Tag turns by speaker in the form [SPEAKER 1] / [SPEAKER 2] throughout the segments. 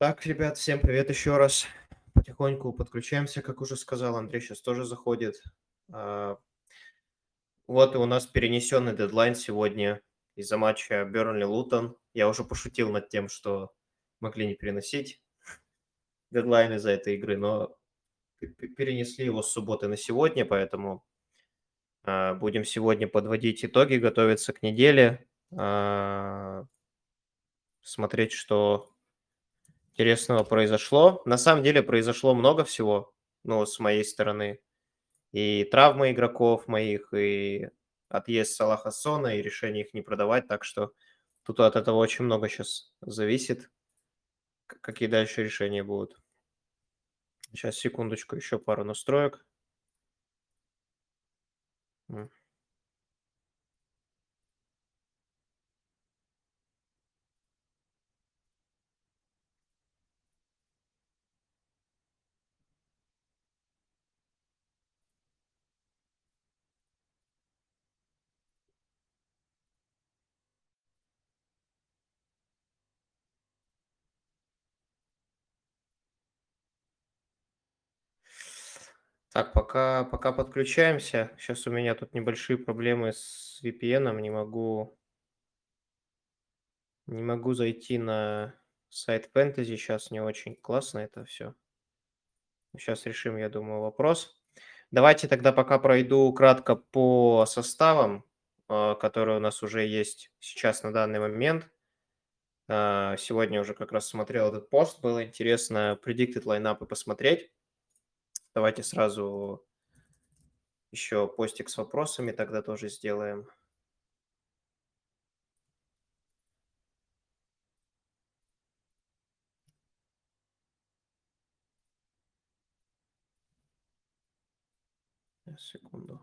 [SPEAKER 1] Так, ребят, всем привет еще раз. Потихоньку подключаемся, как уже сказал. Андрей сейчас тоже заходит. А, Вот и у нас перенесенный дедлайн сегодня из-за матча Бернли-Лутон. Я уже пошутил над тем, что могли не переносить дедлайн из-за этой игры, но перенесли его с субботы на сегодня, поэтому а, будем сегодня подводить итоги, готовиться к неделе, а, смотреть, что интересного произошло. На самом деле произошло много всего, ну, с моей стороны. И травмы игроков моих, и отъезд Салаха Сона, и решение их не продавать. Так что тут от этого очень много сейчас зависит, какие дальше решения будут. Сейчас, секундочку, еще пару настроек. М. Так, пока, пока подключаемся. Сейчас у меня тут небольшие проблемы с VPN, не могу, не могу зайти на сайт Fantasy. Сейчас не очень классно это все. Сейчас решим, я думаю, вопрос. Давайте тогда пока пройду кратко по составам, а, которые у нас уже есть сейчас на данный момент. А, Сегодня уже как раз смотрел этот пост, было интересно predicted лайнапы посмотреть. Давайте сразу еще постик с вопросами тогда тоже сделаем. Секунду.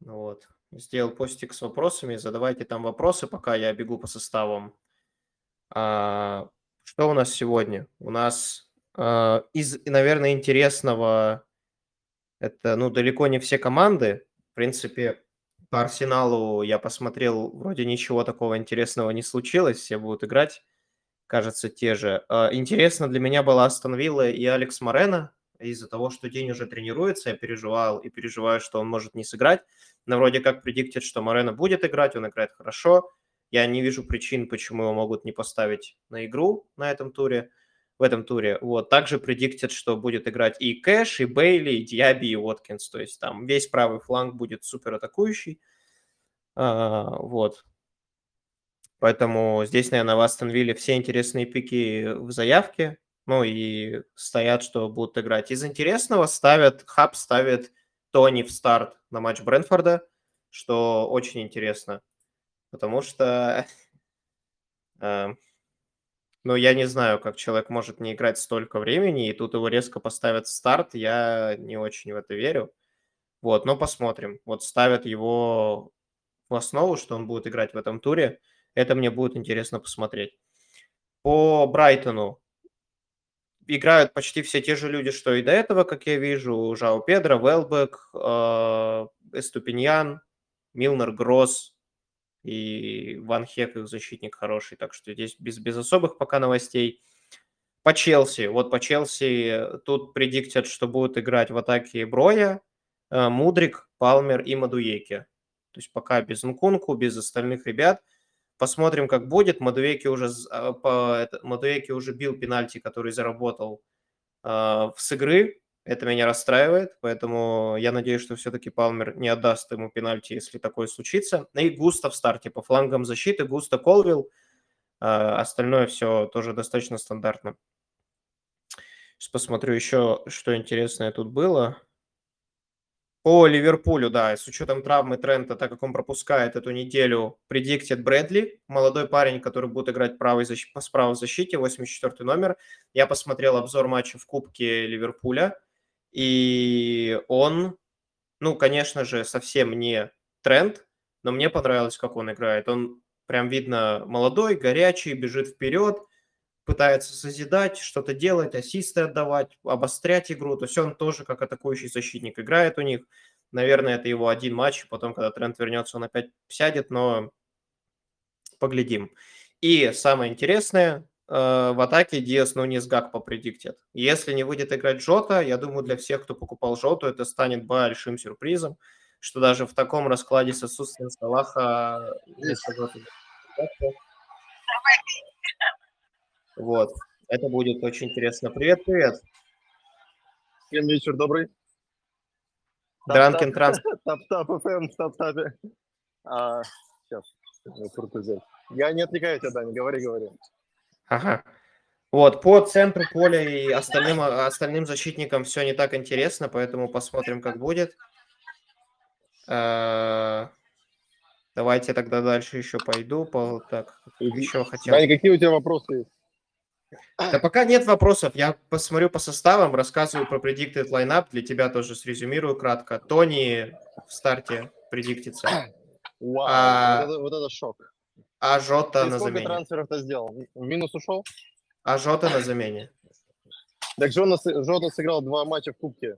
[SPEAKER 1] Ну Вот. Сделал постик с вопросами. Задавайте там вопросы, пока я бегу по составам. А, Что у нас сегодня? У нас а, из, наверное, интересного это, ну, далеко не все команды. В принципе, по Арсеналу я посмотрел, вроде ничего такого интересного не случилось, все будут играть, кажется, те же. А, Интересно для меня была Астон Вилла и Алекс Морено, из-за того, что день уже тренируется, я переживал и переживаю, что он может не сыграть. Но вроде как предиктит, что Морено будет играть, он играет хорошо. Я не вижу причин, почему его могут не поставить на игру на этом туре, в этом туре. Вот. Также предиктит, что будет играть и Кэш, и Бейли, и Диаби, и Уоткинс. То есть там весь правый фланг будет супер атакующий. А, вот. Поэтому здесь, наверное, в Астон Вилле все интересные пики в заявке. Ну и стоят, что будут играть. Из интересного ставят, Хаб ставит Тони в старт на матч Брэнфорда, что очень интересно. Потому что, э, ну, я не знаю, как человек может не играть столько времени, и тут его резко поставят в старт, я не очень в это верю. Вот, но посмотрим. Вот ставят его в основу, что он будет играть в этом туре. Это мне будет интересно посмотреть. По Брайтону играют почти все те же люди, что и до этого, как я вижу. Жао Педро, Велбек, Эступиньян, Милнер, Гросс и Ван Хек, их защитник хороший. Так что здесь без, без особых пока новостей. По Челси. Вот по Челси тут предиктят, что будут играть в атаке Броя, э, Мудрик, Палмер и Мадуеки. То есть пока без Нкунку, без остальных ребят. Посмотрим, как будет. Мадуеки уже, а, Мадуеки уже бил пенальти, который заработал а, с игры. Это меня расстраивает, поэтому я надеюсь, что все-таки Палмер не отдаст ему пенальти, если такое случится. И Густа в старте по флангам защиты. Густа Колвилл. А, Остальное все тоже достаточно стандартно. Сейчас посмотрю еще, что интересное тут было. По Ливерпулю, да, с учетом травмы Трента, так как он пропускает эту неделю, предиктит Брэдли, молодой парень, который будет играть правой защ... с правой защите, 84 номер. Я посмотрел обзор матча в Кубке Ливерпуля, и он, ну, конечно же, совсем не тренд, но мне понравилось, как он играет. Он прям видно молодой, горячий, бежит вперед, пытается созидать, что-то делать, ассисты отдавать, обострять игру. То есть он тоже как атакующий защитник играет у них. Наверное, это его один матч, потом, когда тренд вернется, он опять сядет, но поглядим. И самое интересное, э, в атаке Диас Нунис Гак попредиктит. Если не выйдет играть Жота, я думаю, для всех, кто покупал Жоту, это станет большим сюрпризом, что даже в таком раскладе с отсутствием Салаха вот, это будет очень интересно. Привет, привет.
[SPEAKER 2] Всем вечер добрый.
[SPEAKER 1] Дранкен Транс.
[SPEAKER 2] Тап-тап ФМ, тап-тапе. А, сейчас, круто взять. Я не отвлекаю тебя, Даня, говори, говори.
[SPEAKER 1] Ага. Вот, по центру поля и остальным, остальным защитникам все не так интересно, поэтому посмотрим, как будет. А, давайте тогда дальше еще пойду. По, так, еще хотел.
[SPEAKER 2] Даня, какие у тебя вопросы есть?
[SPEAKER 1] Да пока нет вопросов. Я посмотрю по составам, рассказываю про predicted lineup. Для тебя тоже срезюмирую кратко. Тони в старте предиктится.
[SPEAKER 2] Вау, а, вот, это, вот это шок.
[SPEAKER 1] А Жота
[SPEAKER 2] Ты
[SPEAKER 1] на
[SPEAKER 2] сколько
[SPEAKER 1] замене.
[SPEAKER 2] трансферов ты сделал? В Минус ушел?
[SPEAKER 1] А Жота на замене.
[SPEAKER 2] Так Жота, Жота сыграл два матча в Кубке.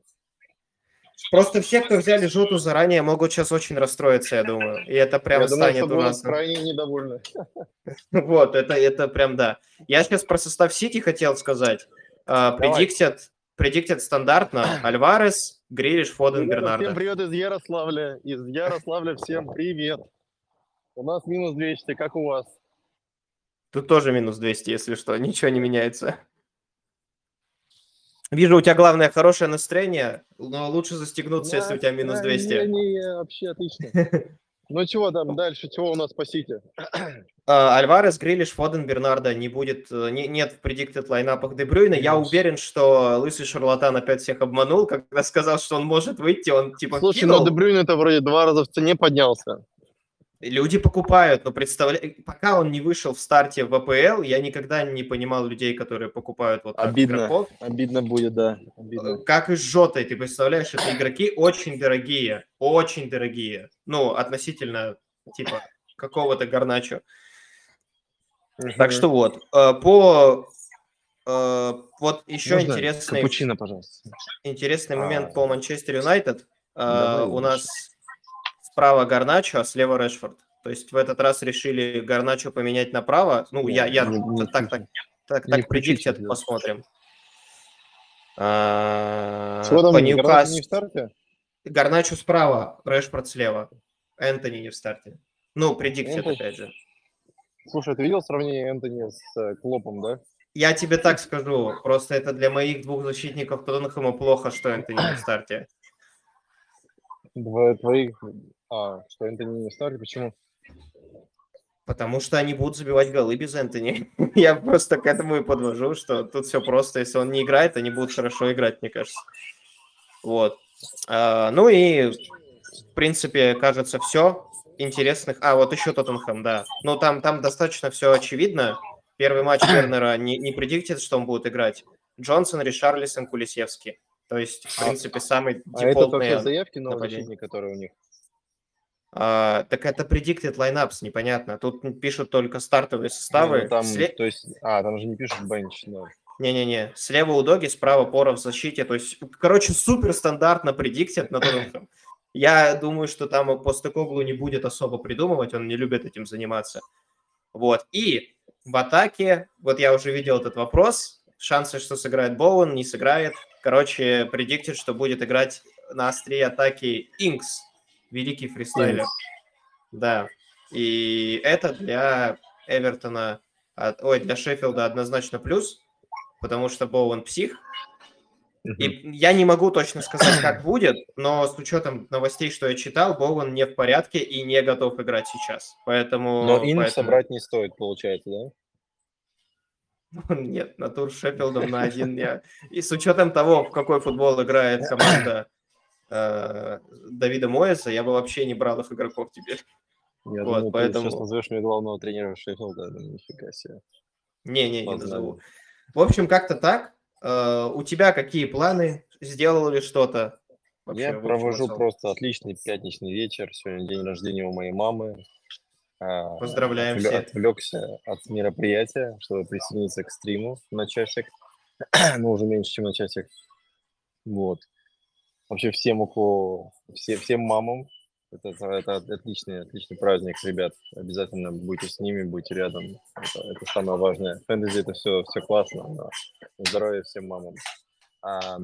[SPEAKER 1] Просто все, кто взяли Жоту заранее, могут сейчас очень расстроиться, я думаю. И это прям
[SPEAKER 2] Я
[SPEAKER 1] станет у нас...
[SPEAKER 2] крайне недовольны.
[SPEAKER 1] Вот, это, это прям да. Я сейчас про состав Сити хотел сказать.
[SPEAKER 2] Давай.
[SPEAKER 1] Предиктят, предиктят стандартно Альварес, Грилиш, Фоден, Бернардо.
[SPEAKER 2] Всем привет из Ярославля. Из Ярославля всем привет. У нас минус 200, как у вас?
[SPEAKER 1] Тут тоже минус 200, если что, ничего не меняется. Вижу, у тебя главное хорошее настроение, но лучше застегнуться, если у тебя минус 200.
[SPEAKER 2] Не, не, вообще отлично. Ну чего там дальше, чего у нас по Сити?
[SPEAKER 1] А, Альварес, Грилиш, Фоден, Бернардо не будет, э, не, нет в predicted лайнапах Дебрюйна. Я уверен, что лысый шарлатан опять всех обманул, когда сказал, что он может выйти, он типа
[SPEAKER 2] Слушай,
[SPEAKER 1] кинул.
[SPEAKER 2] ну Дебрюйн это вроде два раза в цене поднялся.
[SPEAKER 1] Люди покупают, но представляю, пока он не вышел в старте в АПЛ, я никогда не понимал людей, которые покупают вот
[SPEAKER 2] Обидно.
[SPEAKER 1] игроков.
[SPEAKER 2] Обидно будет, да.
[SPEAKER 1] Э, Как и с Жотой, ты представляешь, это игроки очень дорогие, очень дорогие. Ну, относительно, типа, какого-то Гарначо. Так что вот, э, по... э, Вот еще
[SPEAKER 2] Можно
[SPEAKER 1] интересный,
[SPEAKER 2] Капучино, пожалуйста.
[SPEAKER 1] интересный
[SPEAKER 2] А.
[SPEAKER 1] момент по Манчестер Юнайтед. Э, У нас справа Гарначо, а слева Решфорд. То есть в этот раз решили Гарначо поменять направо. Ну, я, я
[SPEAKER 2] Не- не
[SPEAKER 1] так, так, так, так
[SPEAKER 2] включите,
[SPEAKER 1] предиктят, посмотрим. А,
[SPEAKER 2] Чего там,
[SPEAKER 1] По Ньюкас-
[SPEAKER 2] не в старте?
[SPEAKER 1] Гарначо справа, Решфорд слева. Энтони не в старте. Ну, предиктят,
[SPEAKER 2] Энтони.
[SPEAKER 1] опять же.
[SPEAKER 2] Слушай, ты видел сравнение Энтони с э, Клопом, да?
[SPEAKER 1] Я тебе так скажу, просто это для моих двух защитников Тоттенхэма плохо, что Энтони не в старте.
[SPEAKER 2] Два твоих... А, что Энтони не в старте, почему?
[SPEAKER 1] Потому что они будут забивать голы без Энтони. Я просто к этому и подвожу, что тут все просто. Если он не играет, они будут хорошо играть, мне кажется. Вот. А, ну и, в принципе, кажется, все интересных. А, вот еще Тоттенхэм, да. Ну, там, там достаточно все очевидно. Первый матч Вернера не, не предиктит, что он будет играть. Джонсон, Ришарлисон, Кулисевский. То есть, в
[SPEAKER 2] А-
[SPEAKER 1] принципе, самый
[SPEAKER 2] А это
[SPEAKER 1] дефолтный...
[SPEAKER 2] только заявки нового защитника, которые у них?
[SPEAKER 1] А, так это predicted lineups, непонятно. Тут пишут только стартовые
[SPEAKER 2] Не,
[SPEAKER 1] составы.
[SPEAKER 2] ну там,
[SPEAKER 1] Сле-
[SPEAKER 2] то есть... А, там же не пишут бенч, да.
[SPEAKER 1] Не-не-не, слева у Доги, справа Пора в защите. То есть, короче, супер стандартно предиктят на Тоттенхэм. Я думаю, что там Постекоглу не будет особо придумывать, он не любит этим заниматься. Вот, и в атаке, вот я уже видел этот вопрос, шансы, что сыграет Боуэн, не сыграет. Короче, предиктит, что будет играть на острие атаки Инкс, великий фристайлер. Да, и это для Эвертона, ой, для Шеффилда однозначно плюс, потому что Боуэн псих. И я не могу точно сказать, как будет, но с учетом новостей, что я читал, Боуэн не в порядке и не готов играть сейчас. Поэтому...
[SPEAKER 2] Но инк
[SPEAKER 1] поэтому-
[SPEAKER 2] собрать не стоит, получается, да?
[SPEAKER 1] Нет, на тур с Шеффилдом на один я... И с учетом того, в какой футбол играет команда э, Давида Моеса, я бы вообще не брал их игроков теперь.
[SPEAKER 2] Я
[SPEAKER 1] Вот,
[SPEAKER 2] думаю,
[SPEAKER 1] поэтому-
[SPEAKER 2] ты сейчас назовешь мне главного тренера Шеффилда, да, нифига себе.
[SPEAKER 1] Не-не, не назову. В общем, как-то так. Э, у тебя какие планы? Сделал ли что-то? Вообще,
[SPEAKER 2] Я провожу просто отличный пятничный вечер. Сегодня день рождения у моей мамы. А,
[SPEAKER 1] Поздравляем
[SPEAKER 2] отвле-
[SPEAKER 1] всех.
[SPEAKER 2] Отвлекся от мероприятия, чтобы присоединиться к стриму на часик. ну, уже меньше, чем на часик. Вот. Вообще всем, у кого, все, всем мамам. Это, это отличный, отличный праздник, ребят. Обязательно будьте с ними, будьте рядом. Это, это самое важное. Фэнтези это все, все классно, но здоровья всем мамам. А,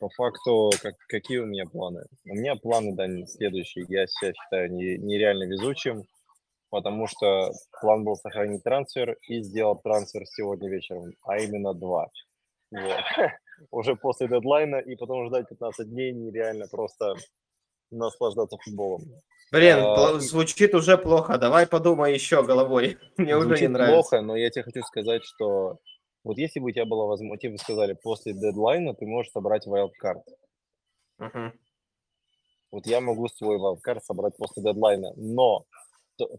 [SPEAKER 2] по факту, как, какие у меня планы? У меня планы, да, следующие. Я себя считаю нереально везучим потому что план был сохранить трансфер и сделать трансфер сегодня вечером, а именно два. Вот. Уже после дедлайна и потом ждать 15 дней нереально просто наслаждаться футболом.
[SPEAKER 1] Блин, а, звучит уже плохо. Давай подумай еще головой. Мне уже не нравится.
[SPEAKER 2] плохо, но я тебе хочу сказать, что вот если бы у тебя была возможность, тебе бы сказали, после дедлайна ты можешь собрать wildcard. Uh-huh. Вот я могу свой wildcard собрать после дедлайна, но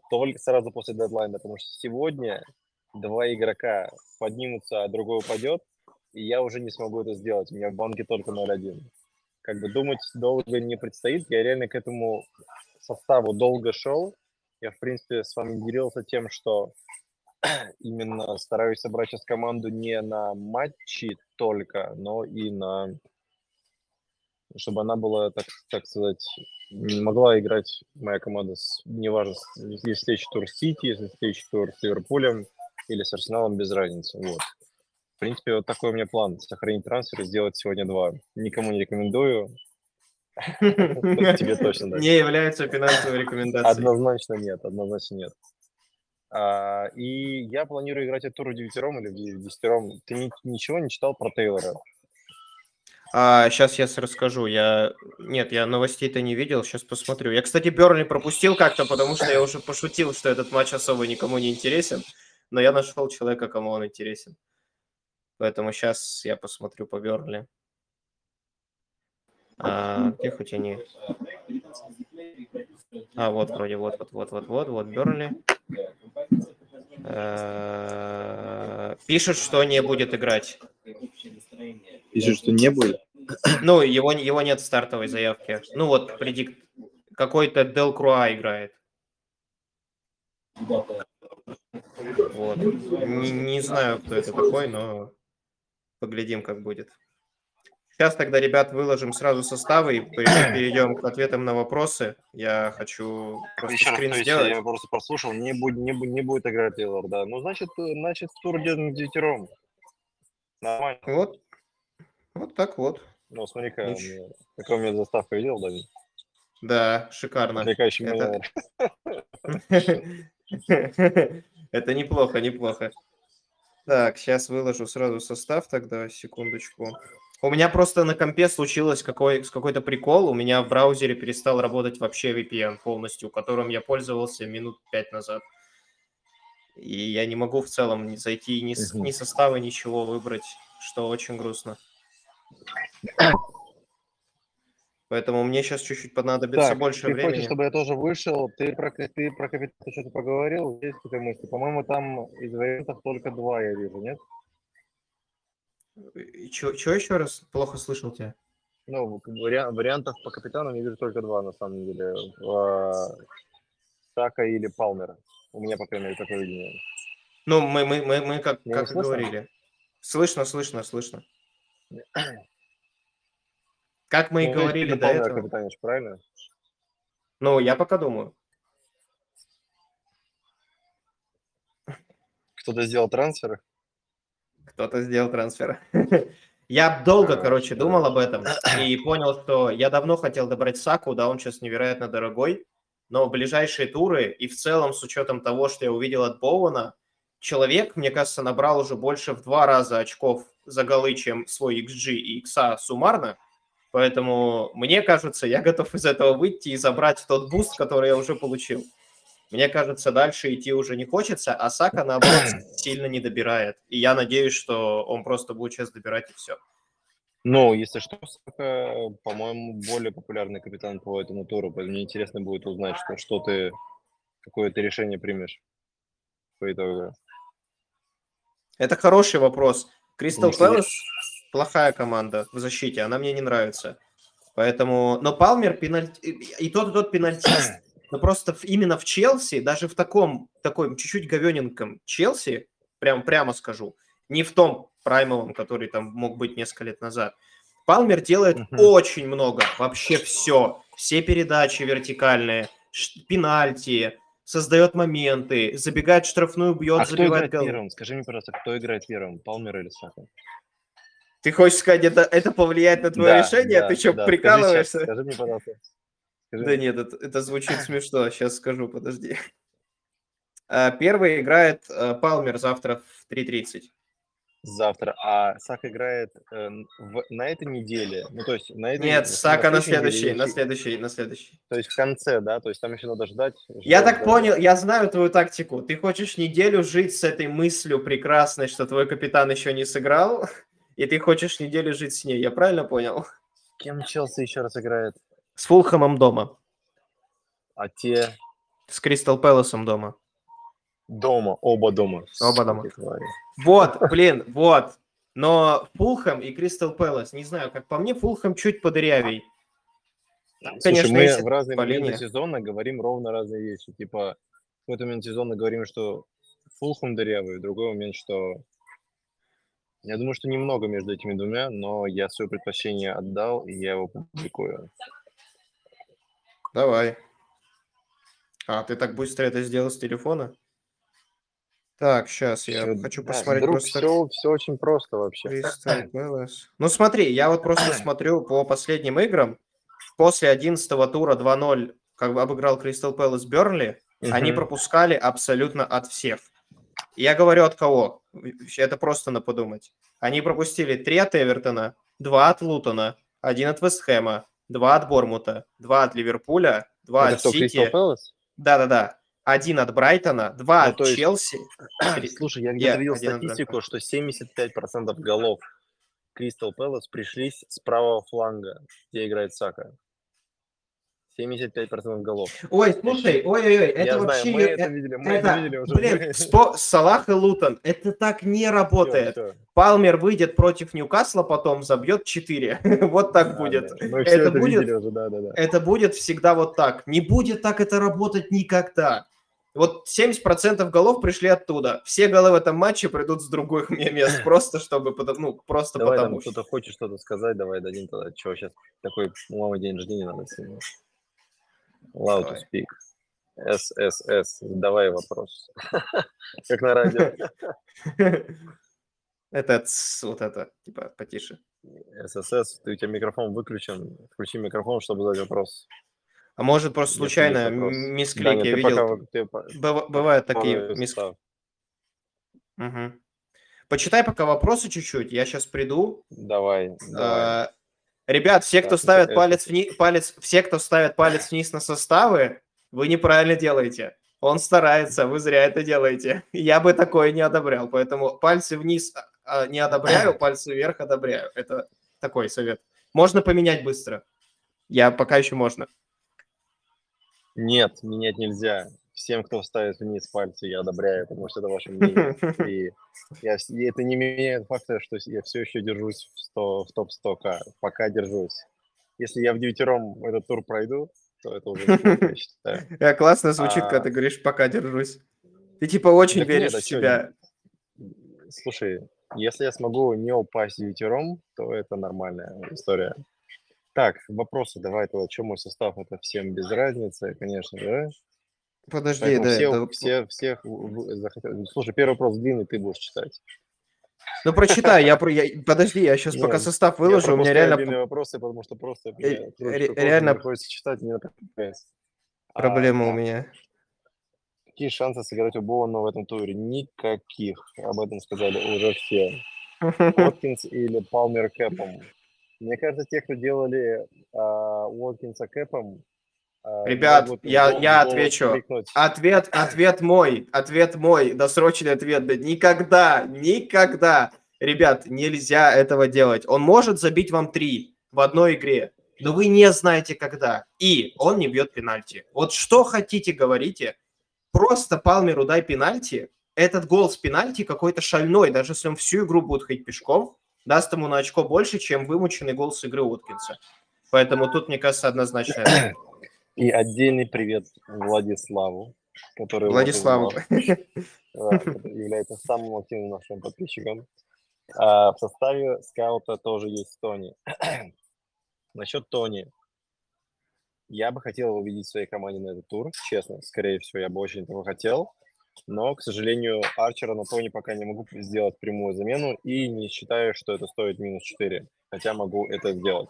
[SPEAKER 2] только сразу после дедлайна, потому что сегодня два игрока поднимутся, а другой упадет, и я уже не смогу это сделать. У меня в банке только 0-1. Как бы думать долго не предстоит. Я реально к этому составу долго шел. Я, в принципе, с вами делился тем, что именно стараюсь собрать сейчас команду не на матчи только, но и на чтобы она была, так, так сказать, могла играть моя команда, с, неважно, если следующий тур с Сити, если следующий тур с Ливерпулем или с Арсеналом, без разницы. Вот. В принципе, вот такой у меня план. Сохранить трансфер и сделать сегодня два. Никому не рекомендую.
[SPEAKER 1] Тебе точно. Не является финансовой рекомендацией.
[SPEAKER 2] Однозначно нет, однозначно нет. А, и я планирую играть эту туру девятером или в десятером. Ты ничего не читал про Тейлора?
[SPEAKER 1] А, сейчас я расскажу. Я нет, я новостей-то не видел. Сейчас посмотрю. Я, кстати, Бернли пропустил как-то, потому что я уже пошутил, что этот матч особо никому не интересен. Но я нашел человека, кому он интересен. Поэтому сейчас я посмотрю по Бернли. А, где хоть они? А, вот вроде, вот, вот, вот, вот, вот, вот, Бернли. Э, пишут, что не будет играть.
[SPEAKER 2] Пишут, что не будет?
[SPEAKER 1] Ну, его, его нет в стартовой заявке. Ну вот, предикт. Какой-то Дел Круа играет. Вот. Не, не знаю, кто это такой, но поглядим, как будет. Сейчас тогда, ребят, выложим сразу составы и перейдем к ответам на вопросы. Я хочу просто Еще скрин раз, сделать.
[SPEAKER 2] Я просто послушал, не будет, не, будет, не будет играть Тейлор, да. Ну, значит, значит тур делаем девятером.
[SPEAKER 1] Нормально. Вот. Вот так вот.
[SPEAKER 2] Ну, смотри-ка, какая у меня заставка видел, да?
[SPEAKER 1] Да, шикарно.
[SPEAKER 2] Отвлекающий Это...
[SPEAKER 1] Это неплохо, неплохо. Так, сейчас выложу сразу состав тогда, секундочку. У меня просто на компе случилось какой, какой-то прикол. У меня в браузере перестал работать вообще VPN полностью, которым я пользовался минут пять назад. И я не могу в целом зайти ни, ни составы, ничего выбрать, что очень грустно. Поэтому мне сейчас чуть-чуть понадобится так, больше
[SPEAKER 2] ты
[SPEAKER 1] времени.
[SPEAKER 2] хочешь, чтобы я тоже вышел? Ты про, ты про капитана что-то поговорил? Есть какие-то мысли? По-моему, там из вариантов только два я вижу, нет?
[SPEAKER 1] Что еще раз? Плохо слышал тебя.
[SPEAKER 2] Ну, вари- вариантов по капитану я вижу только два, на самом деле. Сака или Палмера. У меня, по крайней мере, такое видение.
[SPEAKER 1] Ну, мы, мы, мы, мы как, как и говорили. Слышно, слышно, слышно. Как мы и ну, говорили до этого.
[SPEAKER 2] Капитаниш, правильно?
[SPEAKER 1] Ну, я пока думаю.
[SPEAKER 2] Кто-то сделал трансферы?
[SPEAKER 1] Кто-то сделал трансфер. Я долго, короче, думал об этом и понял, что я давно хотел добрать Саку, да, он сейчас невероятно дорогой, но в ближайшие туры и в целом с учетом того, что я увидел от Боуна, человек, мне кажется, набрал уже больше в два раза очков за голы, чем свой xG и xA суммарно. Поэтому мне кажется, я готов из этого выйти и забрать тот буст, который я уже получил. Мне кажется, дальше идти уже не хочется, а Сака, наоборот, сильно не добирает. И я надеюсь, что он просто будет сейчас добирать и все.
[SPEAKER 2] Ну, если что, Сака, по-моему, более популярный капитан по этому туру. Поэтому мне интересно будет узнать, что, что ты, какое ты решение примешь по итогу.
[SPEAKER 1] Это хороший вопрос. Кристал Пэлас плохая команда в защите, она мне не нравится. Поэтому, но Палмер пенальти, и тот, и тот пенальтист. Но просто именно в Челси, даже в таком, такой чуть-чуть говененьком Челси, прям, прямо скажу, не в том праймовом, который там мог быть несколько лет назад, Палмер делает угу. очень много, вообще все. Все передачи вертикальные, пенальти, создает моменты, забегает в штрафную, бьет,
[SPEAKER 2] а
[SPEAKER 1] забивает
[SPEAKER 2] кто играет первым? Скажи мне, пожалуйста, кто играет первым, Палмер или Сака?
[SPEAKER 1] Ты хочешь сказать, это, это повлияет на твое да, решение? Да, Ты что, да. прикалываешься?
[SPEAKER 2] Скажи, скажи мне, пожалуйста.
[SPEAKER 1] Скажи. Да нет, это, это звучит смешно. Сейчас скажу, подожди. А, первый играет э, Палмер завтра в 3.30
[SPEAKER 2] завтра, а Сак играет э, в, на этой неделе, ну то есть на этой
[SPEAKER 1] Нет, Сака на, на следующей, неделе, на следующей, на следующей.
[SPEAKER 2] То есть в конце, да, то есть там еще надо ждать. ждать
[SPEAKER 1] я так да. понял, я знаю твою тактику. Ты хочешь неделю жить с этой мыслью прекрасной, что твой капитан еще не сыграл, и ты хочешь неделю жить с ней. Я правильно понял?
[SPEAKER 2] Кем Челси еще раз играет?
[SPEAKER 1] С Фулхэмом дома.
[SPEAKER 2] А те?
[SPEAKER 1] С Кристал Пэласом дома.
[SPEAKER 2] Дома, оба дома.
[SPEAKER 1] Оба дома. Вот, блин, вот. Но Фулхэм и Кристал Пэлас, не знаю, как по мне, Фулхэм чуть подырявей.
[SPEAKER 2] Там, Конечно, Слушай, мы в разные моменты сезона говорим ровно разные вещи. Типа, в какой-то момент сезона говорим, что Фулхэм дырявый, в другой момент, что... Я думаю, что немного между этими двумя, но я свое предпочтение отдал, и я его публикую.
[SPEAKER 1] Давай. А, ты так быстро это сделал с телефона? Так, сейчас я Всё, хочу
[SPEAKER 2] да,
[SPEAKER 1] посмотреть
[SPEAKER 2] вдруг
[SPEAKER 1] просто
[SPEAKER 2] все, все очень просто вообще.
[SPEAKER 1] Crystal Palace. Ну смотри, я вот просто смотрю по последним играм. После 11 тура 2-0 как бы обыграл Crystal Palace Бернли. Они пропускали абсолютно от всех. Я говорю от кого? Это просто на подумать. Они пропустили 3 от Эвертона, 2 от Лутона, 1 от Вестхэма, 2 от Бормута, 2 от Ливерпуля, 2
[SPEAKER 2] Это
[SPEAKER 1] от
[SPEAKER 2] что,
[SPEAKER 1] Сити. Да-да-да один от Брайтона, два ну, от есть... Челси.
[SPEAKER 2] Слушай, я где-то видел статистику, что 75% голов Кристал Пэлас пришлись с правого фланга, где играет Сака. 75% голов.
[SPEAKER 1] Ой, слушай, ой-ой-ой, это
[SPEAKER 2] я
[SPEAKER 1] вообще...
[SPEAKER 2] Знаю, мы это видели, мы это, это видели уже.
[SPEAKER 1] Блин, спо... Салах и Лутон, это так не работает. Все, все. Палмер выйдет против Ньюкасла, потом забьет 4. вот так да, будет. Да.
[SPEAKER 2] Мы это, это будет... уже, да, да, да.
[SPEAKER 1] Это будет всегда вот так. Не будет так это работать никогда. Вот 70% голов пришли оттуда. Все голы в этом матче придут с других мест, просто чтобы, ну, просто
[SPEAKER 2] давай,
[SPEAKER 1] потому
[SPEAKER 2] что. Кто-то хочет что-то сказать, давай дадим тогда. Что сейчас такой, мамы день рождения надо сегодня. Loud to speak. SSS. Давай вопрос. Как на радио.
[SPEAKER 1] Это вот это, типа, потише.
[SPEAKER 2] SSS, ты у тебя микрофон выключен. Включи микрофон, чтобы задать вопрос.
[SPEAKER 1] А может просто случайно мисклик я видел. Бывают такие мисклики. Почитай пока вопросы чуть-чуть, я сейчас приду.
[SPEAKER 2] Давай. давай.
[SPEAKER 1] Ребят, все, кто ставит это... палец вниз, палец, все, кто ставит палец вниз на составы, вы неправильно делаете. Он старается, вы зря это делаете. Я бы такое не одобрял, поэтому пальцы вниз а, не одобряю, пальцы вверх одобряю. Это такой совет. Можно поменять быстро. Я пока еще можно.
[SPEAKER 2] Нет, менять нельзя. Всем, кто ставит вниз пальцы, я одобряю, потому что это ваше мнение. И, я, и это не меняет факта, что я все еще держусь в, 100, в топ-100к. Пока держусь. Если я в девятером этот тур пройду, то это уже я считаю.
[SPEAKER 1] Я классно звучит, а... когда ты говоришь «пока держусь». Ты типа очень так веришь нет, в себя.
[SPEAKER 2] Слушай, если я смогу не упасть девятером, то это нормальная история. Так, вопросы давай тогда, что мой состав, это всем без разницы, конечно да?
[SPEAKER 1] Подожди, Поэтому да.
[SPEAKER 2] Все,
[SPEAKER 1] это...
[SPEAKER 2] все, всех захотели. Слушай, первый вопрос длинный, ты будешь читать.
[SPEAKER 1] Ну, прочитай, я, я подожди, я сейчас пока состав выложу, у меня реально...
[SPEAKER 2] длинные вопросы, потому что просто
[SPEAKER 1] э, реально
[SPEAKER 2] приходится читать, не.
[SPEAKER 1] Проблема а, у меня.
[SPEAKER 2] Какие шансы сыграть у Боуна в этом туре? Никаких. Об этом сказали уже все. Уоткинс или Палмер Кэпом. Мне кажется, те, кто делали а, Уоткинса Кэпом,
[SPEAKER 1] а, Ребят, я, гол, я гол отвечу. Крикнуть. Ответ, ответ мой, ответ мой, досрочный ответ. Никогда, никогда, ребят, нельзя этого делать. Он может забить вам три в одной игре, но вы не знаете когда. И он не бьет пенальти. Вот что хотите, говорите. Просто Палмеру дай пенальти. Этот гол с пенальти какой-то шальной, даже если он всю игру будет ходить пешком, даст ему на очко больше, чем вымученный гол с игры Уткинса. Поэтому тут, мне кажется, однозначно.
[SPEAKER 2] И отдельный привет Владиславу, который
[SPEAKER 1] Владиславу.
[SPEAKER 2] является самым активным нашим подписчиком. А, в составе скаута тоже есть Тони. Насчет Тони. Я бы хотел увидеть в своей команде на этот тур, честно. Скорее всего, я бы очень этого хотел. Но, к сожалению, Арчера на Тони пока не могу сделать прямую замену и не считаю, что это стоит минус 4, хотя могу это сделать.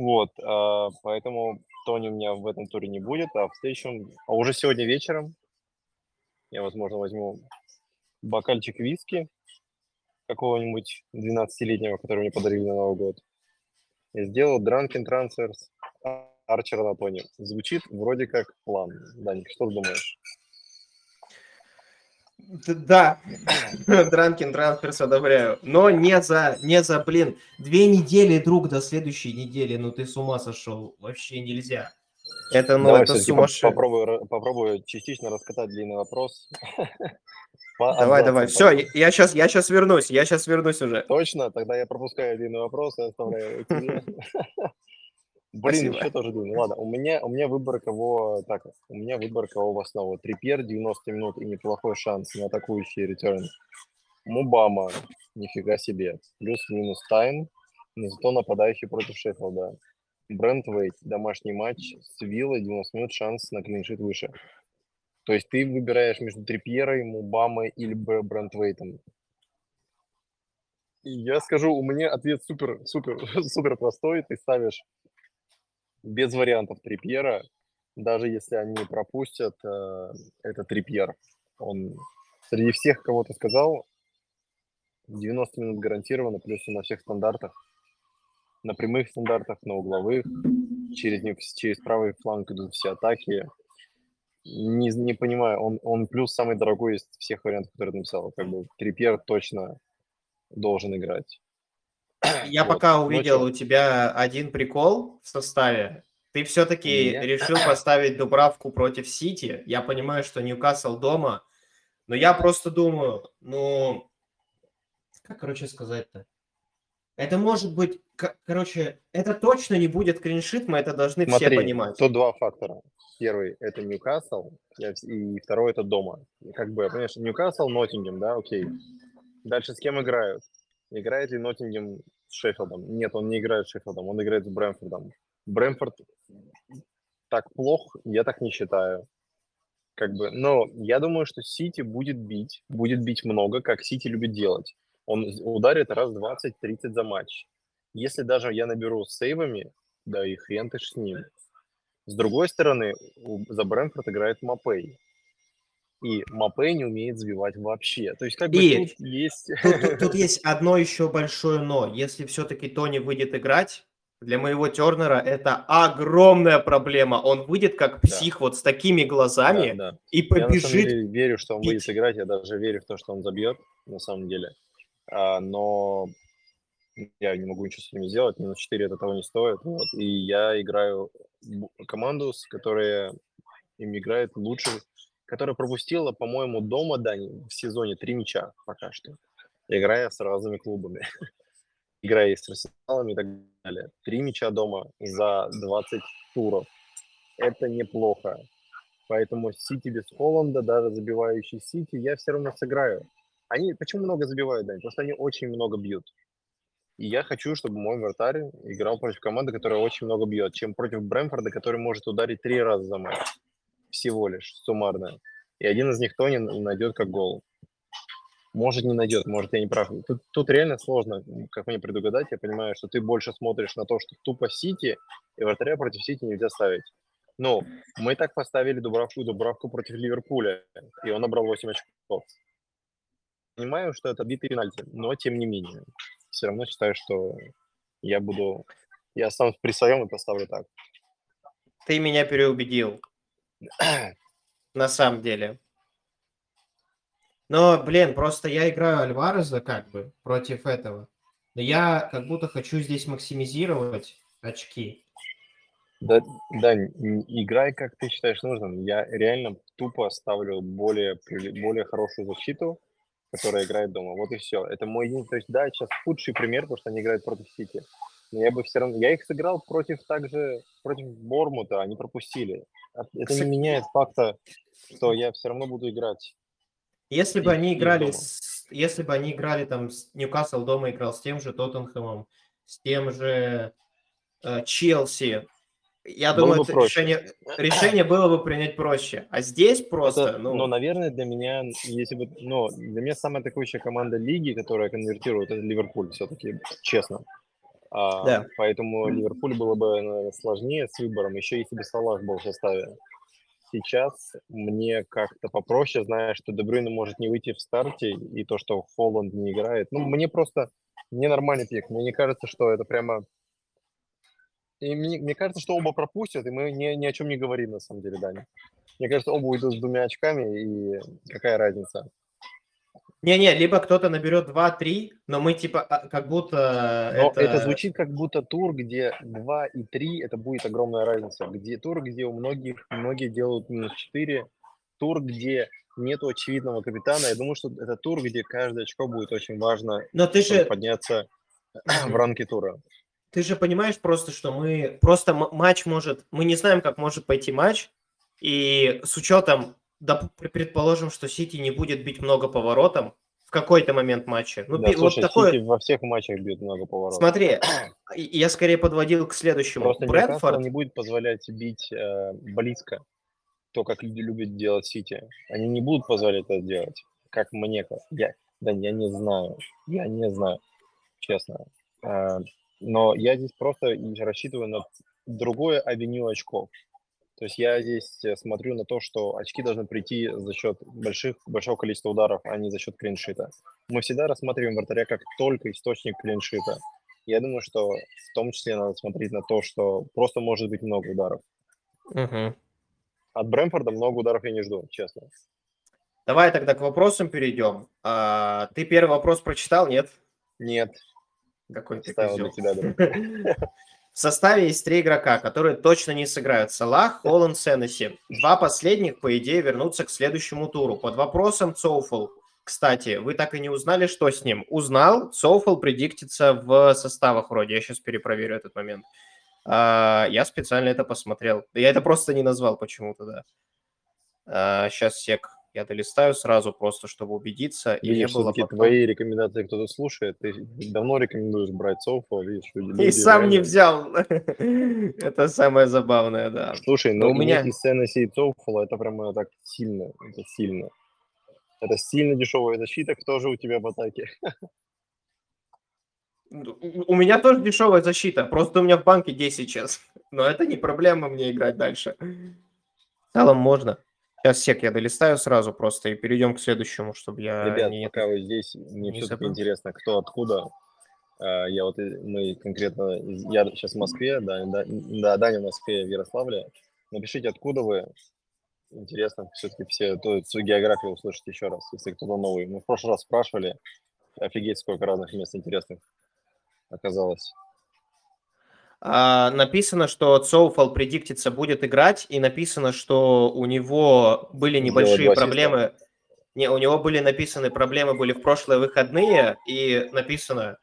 [SPEAKER 2] Вот, э, поэтому Тони у меня в этом туре не будет, а в следующем, а уже сегодня вечером я, возможно, возьму бокальчик виски какого-нибудь 12-летнего, который мне подарили на Новый год. И сделал Drunken Transfers Арчера на Тони. Звучит вроде как план. Даник, что ты думаешь?
[SPEAKER 1] Да, Дранкин трансферс одобряю. Но не за, не за, блин, две недели, друг, до следующей недели. Ну ты с ума сошел. Вообще нельзя.
[SPEAKER 2] Это, ну, Давай это сумасшедшее. Попробую, попробую частично раскатать длинный вопрос.
[SPEAKER 1] Давай, давай. Все, я сейчас, я сейчас вернусь. Я сейчас вернусь уже.
[SPEAKER 2] Точно? Тогда я пропускаю длинный вопрос и оставляю Блин, еще тоже думаю. Ладно, у меня, у меня выбор кого... Так, у меня выбор кого в основу. Трипьер 90 минут и неплохой шанс на атакующий ретерн. Мубама, нифига себе. Плюс-минус тайм, но зато нападающий против Шеффилда. Брент Вейт, домашний матч с Виллой, 90 минут, шанс на клиншит выше. То есть ты выбираешь между Трипьерой, Мубамой или Брент Вейтом. И я скажу, у меня ответ супер, супер, супер простой. Ты ставишь без вариантов Трипьера, даже если они пропустят, э, это Трипьер. Он среди всех, кого ты сказал, 90 минут гарантированно, плюс на всех стандартах, на прямых стандартах, на угловых, через, через правый фланг идут все атаки. Не, не понимаю, он, он плюс самый дорогой из всех вариантов, которые написал. Как бы Трипьер точно должен играть.
[SPEAKER 1] Я вот. пока увидел у тебя один прикол в составе. Ты все-таки решил поставить Дубравку против Сити. Я понимаю, что Ньюкасл дома, но я просто думаю, ну, как, короче, сказать-то? Это может быть, короче, это точно не будет клиншит, мы это должны Смотри, все понимать.
[SPEAKER 2] Тут два фактора. Первый – это Ньюкасл, и второй – это дома. Как бы, понимаешь, Ньюкасл, Ноттингем, да, окей. Дальше с кем играют? Играет ли Ноттингем с Шеффилдом? Нет, он не играет с Шеффилдом, он играет с Брэмфордом. Брэмфорд так плох, я так не считаю. Как бы, но я думаю, что Сити будет бить, будет бить много, как Сити любит делать. Он ударит раз 20-30 за матч. Если даже я наберу сейвами, да и хрен ты ж с ним. С другой стороны, за Брэнфорд играет Мапей и Мапе не умеет забивать вообще. То есть как бы и тут есть...
[SPEAKER 1] Тут, тут, тут есть одно еще большое но. Если все-таки Тони выйдет играть, для моего Тернера это огромная проблема. Он выйдет как псих да. вот с такими глазами да, да. и побежит. Я на
[SPEAKER 2] деле верю, что он будет играть. Я даже верю в то, что он забьет, на самом деле. А, но я не могу ничего с этим сделать. Минус 4 это того не стоит. Вот. И я играю команду, с которой им играет лучше которая пропустила, по-моему, дома, да, в сезоне три мяча пока что, играя с разными клубами, играя с Арсеналом и так далее. Три мяча дома за 20 туров. Это неплохо. Поэтому Сити без Холланда, даже забивающий Сити, я все равно сыграю. Они почему много забивают, да? Потому что они очень много бьют. И я хочу, чтобы мой вратарь играл против команды, которая очень много бьет, чем против Брэмфорда, который может ударить три раза за матч всего лишь суммарно. И один из них Тони найдет как гол. Может, не найдет, может, я не прав. Тут, тут реально сложно, как мне предугадать. Я понимаю, что ты больше смотришь на то, что тупо Сити, и вратаря против Сити нельзя ставить. Ну, мы так поставили Дубравку, Дубравку против Ливерпуля, и он набрал 8 очков. Понимаю, что это битый пенальти, но тем не менее. Все равно считаю, что я буду... Я останусь при своем и поставлю так.
[SPEAKER 1] Ты меня переубедил. На самом деле. Но, блин, просто я играю Альвареза как бы против этого. Но я как будто хочу здесь максимизировать очки.
[SPEAKER 2] Да, да, играй как ты считаешь нужным. Я реально тупо ставлю более, более хорошую защиту, которая играет дома. Вот и все. Это мой единственный... То есть, да, сейчас худший пример, потому что они играют против Сити. Но я бы все равно... Я их сыграл против также... Против Бормута, они пропустили. Это не меняет факта, что я все равно буду играть.
[SPEAKER 1] Если бы они играли с если бы они играли там, Ньюкасл дома играл с тем же Тоттенхэмом, с тем же э, Челси, я было думаю, это решение, решение было бы принять проще. А здесь просто,
[SPEAKER 2] это, ну... Но, наверное, для меня, если бы, ну, для меня самая атакующая команда лиги, которая конвертирует, это Ливерпуль все-таки, честно. А, да. Поэтому Ливерпуль было бы наверное, сложнее с выбором, еще если бы Салах был в составе. Сейчас мне как-то попроще, зная, что Дебрюйна может не выйти в старте, и то, что Холланд не играет. Ну, мне просто, мне нормальный пик. Мне не кажется, что это прямо и мне, мне кажется, что оба пропустят, и мы ни, ни о чем не говорим, на самом деле, Даня. Мне кажется, оба уйдут с двумя очками, и какая разница?
[SPEAKER 1] Не-не, либо кто-то наберет 2-3, но мы типа а, как будто...
[SPEAKER 2] Но это... это звучит как будто тур, где 2 и 3, это будет огромная разница. Где тур, где у многих, многие делают минус 4, тур, где нету очевидного капитана. Я думаю, что это тур, где каждое очко будет очень важно
[SPEAKER 1] но ты же...
[SPEAKER 2] подняться в ранке тура
[SPEAKER 1] ты же понимаешь просто, что мы просто матч может, мы не знаем, как может пойти матч, и с учетом, да, предположим, что Сити не будет бить много поворотом в какой-то момент матча.
[SPEAKER 2] Ну, да, слушай, вот такое... Сити во всех матчах бьет много поворотов.
[SPEAKER 1] Смотри, я скорее подводил к следующему.
[SPEAKER 2] Просто Брэдфорд не будет позволять бить э, близко, то, как люди любят делать Сити. Они не будут позволять это делать, как мне. Я, да, я не знаю, я не знаю, честно. Э, но я здесь просто рассчитываю на другое авеню очков. То есть я здесь э, смотрю на то, что очки должны прийти за счет больших, большого количества ударов, а не за счет клиншита. Мы всегда рассматриваем вратаря как только источник клиншита. Я думаю, что в том числе надо смотреть на то, что просто может быть много ударов.
[SPEAKER 1] Угу.
[SPEAKER 2] От Брэмфорда много ударов я не жду, честно.
[SPEAKER 1] Давай тогда к вопросам перейдем. А, ты первый вопрос прочитал, нет?
[SPEAKER 2] Нет.
[SPEAKER 1] Какой ты козел. Тебя, В составе есть три игрока, которые точно не сыграют. Салах, Холланд, Сеннесси. Два последних, по идее, вернутся к следующему туру. Под вопросом Цоуфл. Кстати, вы так и не узнали, что с ним. Узнал, Цоуфл предиктится в составах вроде. Я сейчас перепроверю этот момент. А, я специально это посмотрел. Я это просто не назвал почему-то, да. А, сейчас сек. Я долистаю сразу просто, чтобы убедиться.
[SPEAKER 2] И видишь, не было потом... твои рекомендации кто-то слушает. Ты давно рекомендуешь брать софа, видишь, люди...
[SPEAKER 1] И сам реально... не взял. это самое забавное, да.
[SPEAKER 2] Слушай, но, но у меня... из Теннесси и Соуфола это прямо так сильно, это сильно. Это сильно дешевая защита. Кто же у тебя в атаке?
[SPEAKER 1] У меня тоже дешевая защита, просто у меня в банке 10 сейчас. Но это не проблема мне играть дальше. В целом можно. Сейчас сек я долистаю сразу просто и перейдем к следующему, чтобы я
[SPEAKER 2] Ребят, не... пока вы здесь, мне не все-таки интересно, кто откуда. А, я вот, мы конкретно, я сейчас в Москве, да, да, да, Даня в Москве, в Ярославле. Напишите, откуда вы. Интересно все-таки все, то, свою географию услышать еще раз, если кто-то новый. Мы в прошлый раз спрашивали, офигеть, сколько разных мест интересных оказалось.
[SPEAKER 1] А, написано, что Цоуфал предиктится будет играть, и написано, что у него были небольшие проблемы. Не, у него были написаны проблемы были в прошлые выходные, и написано,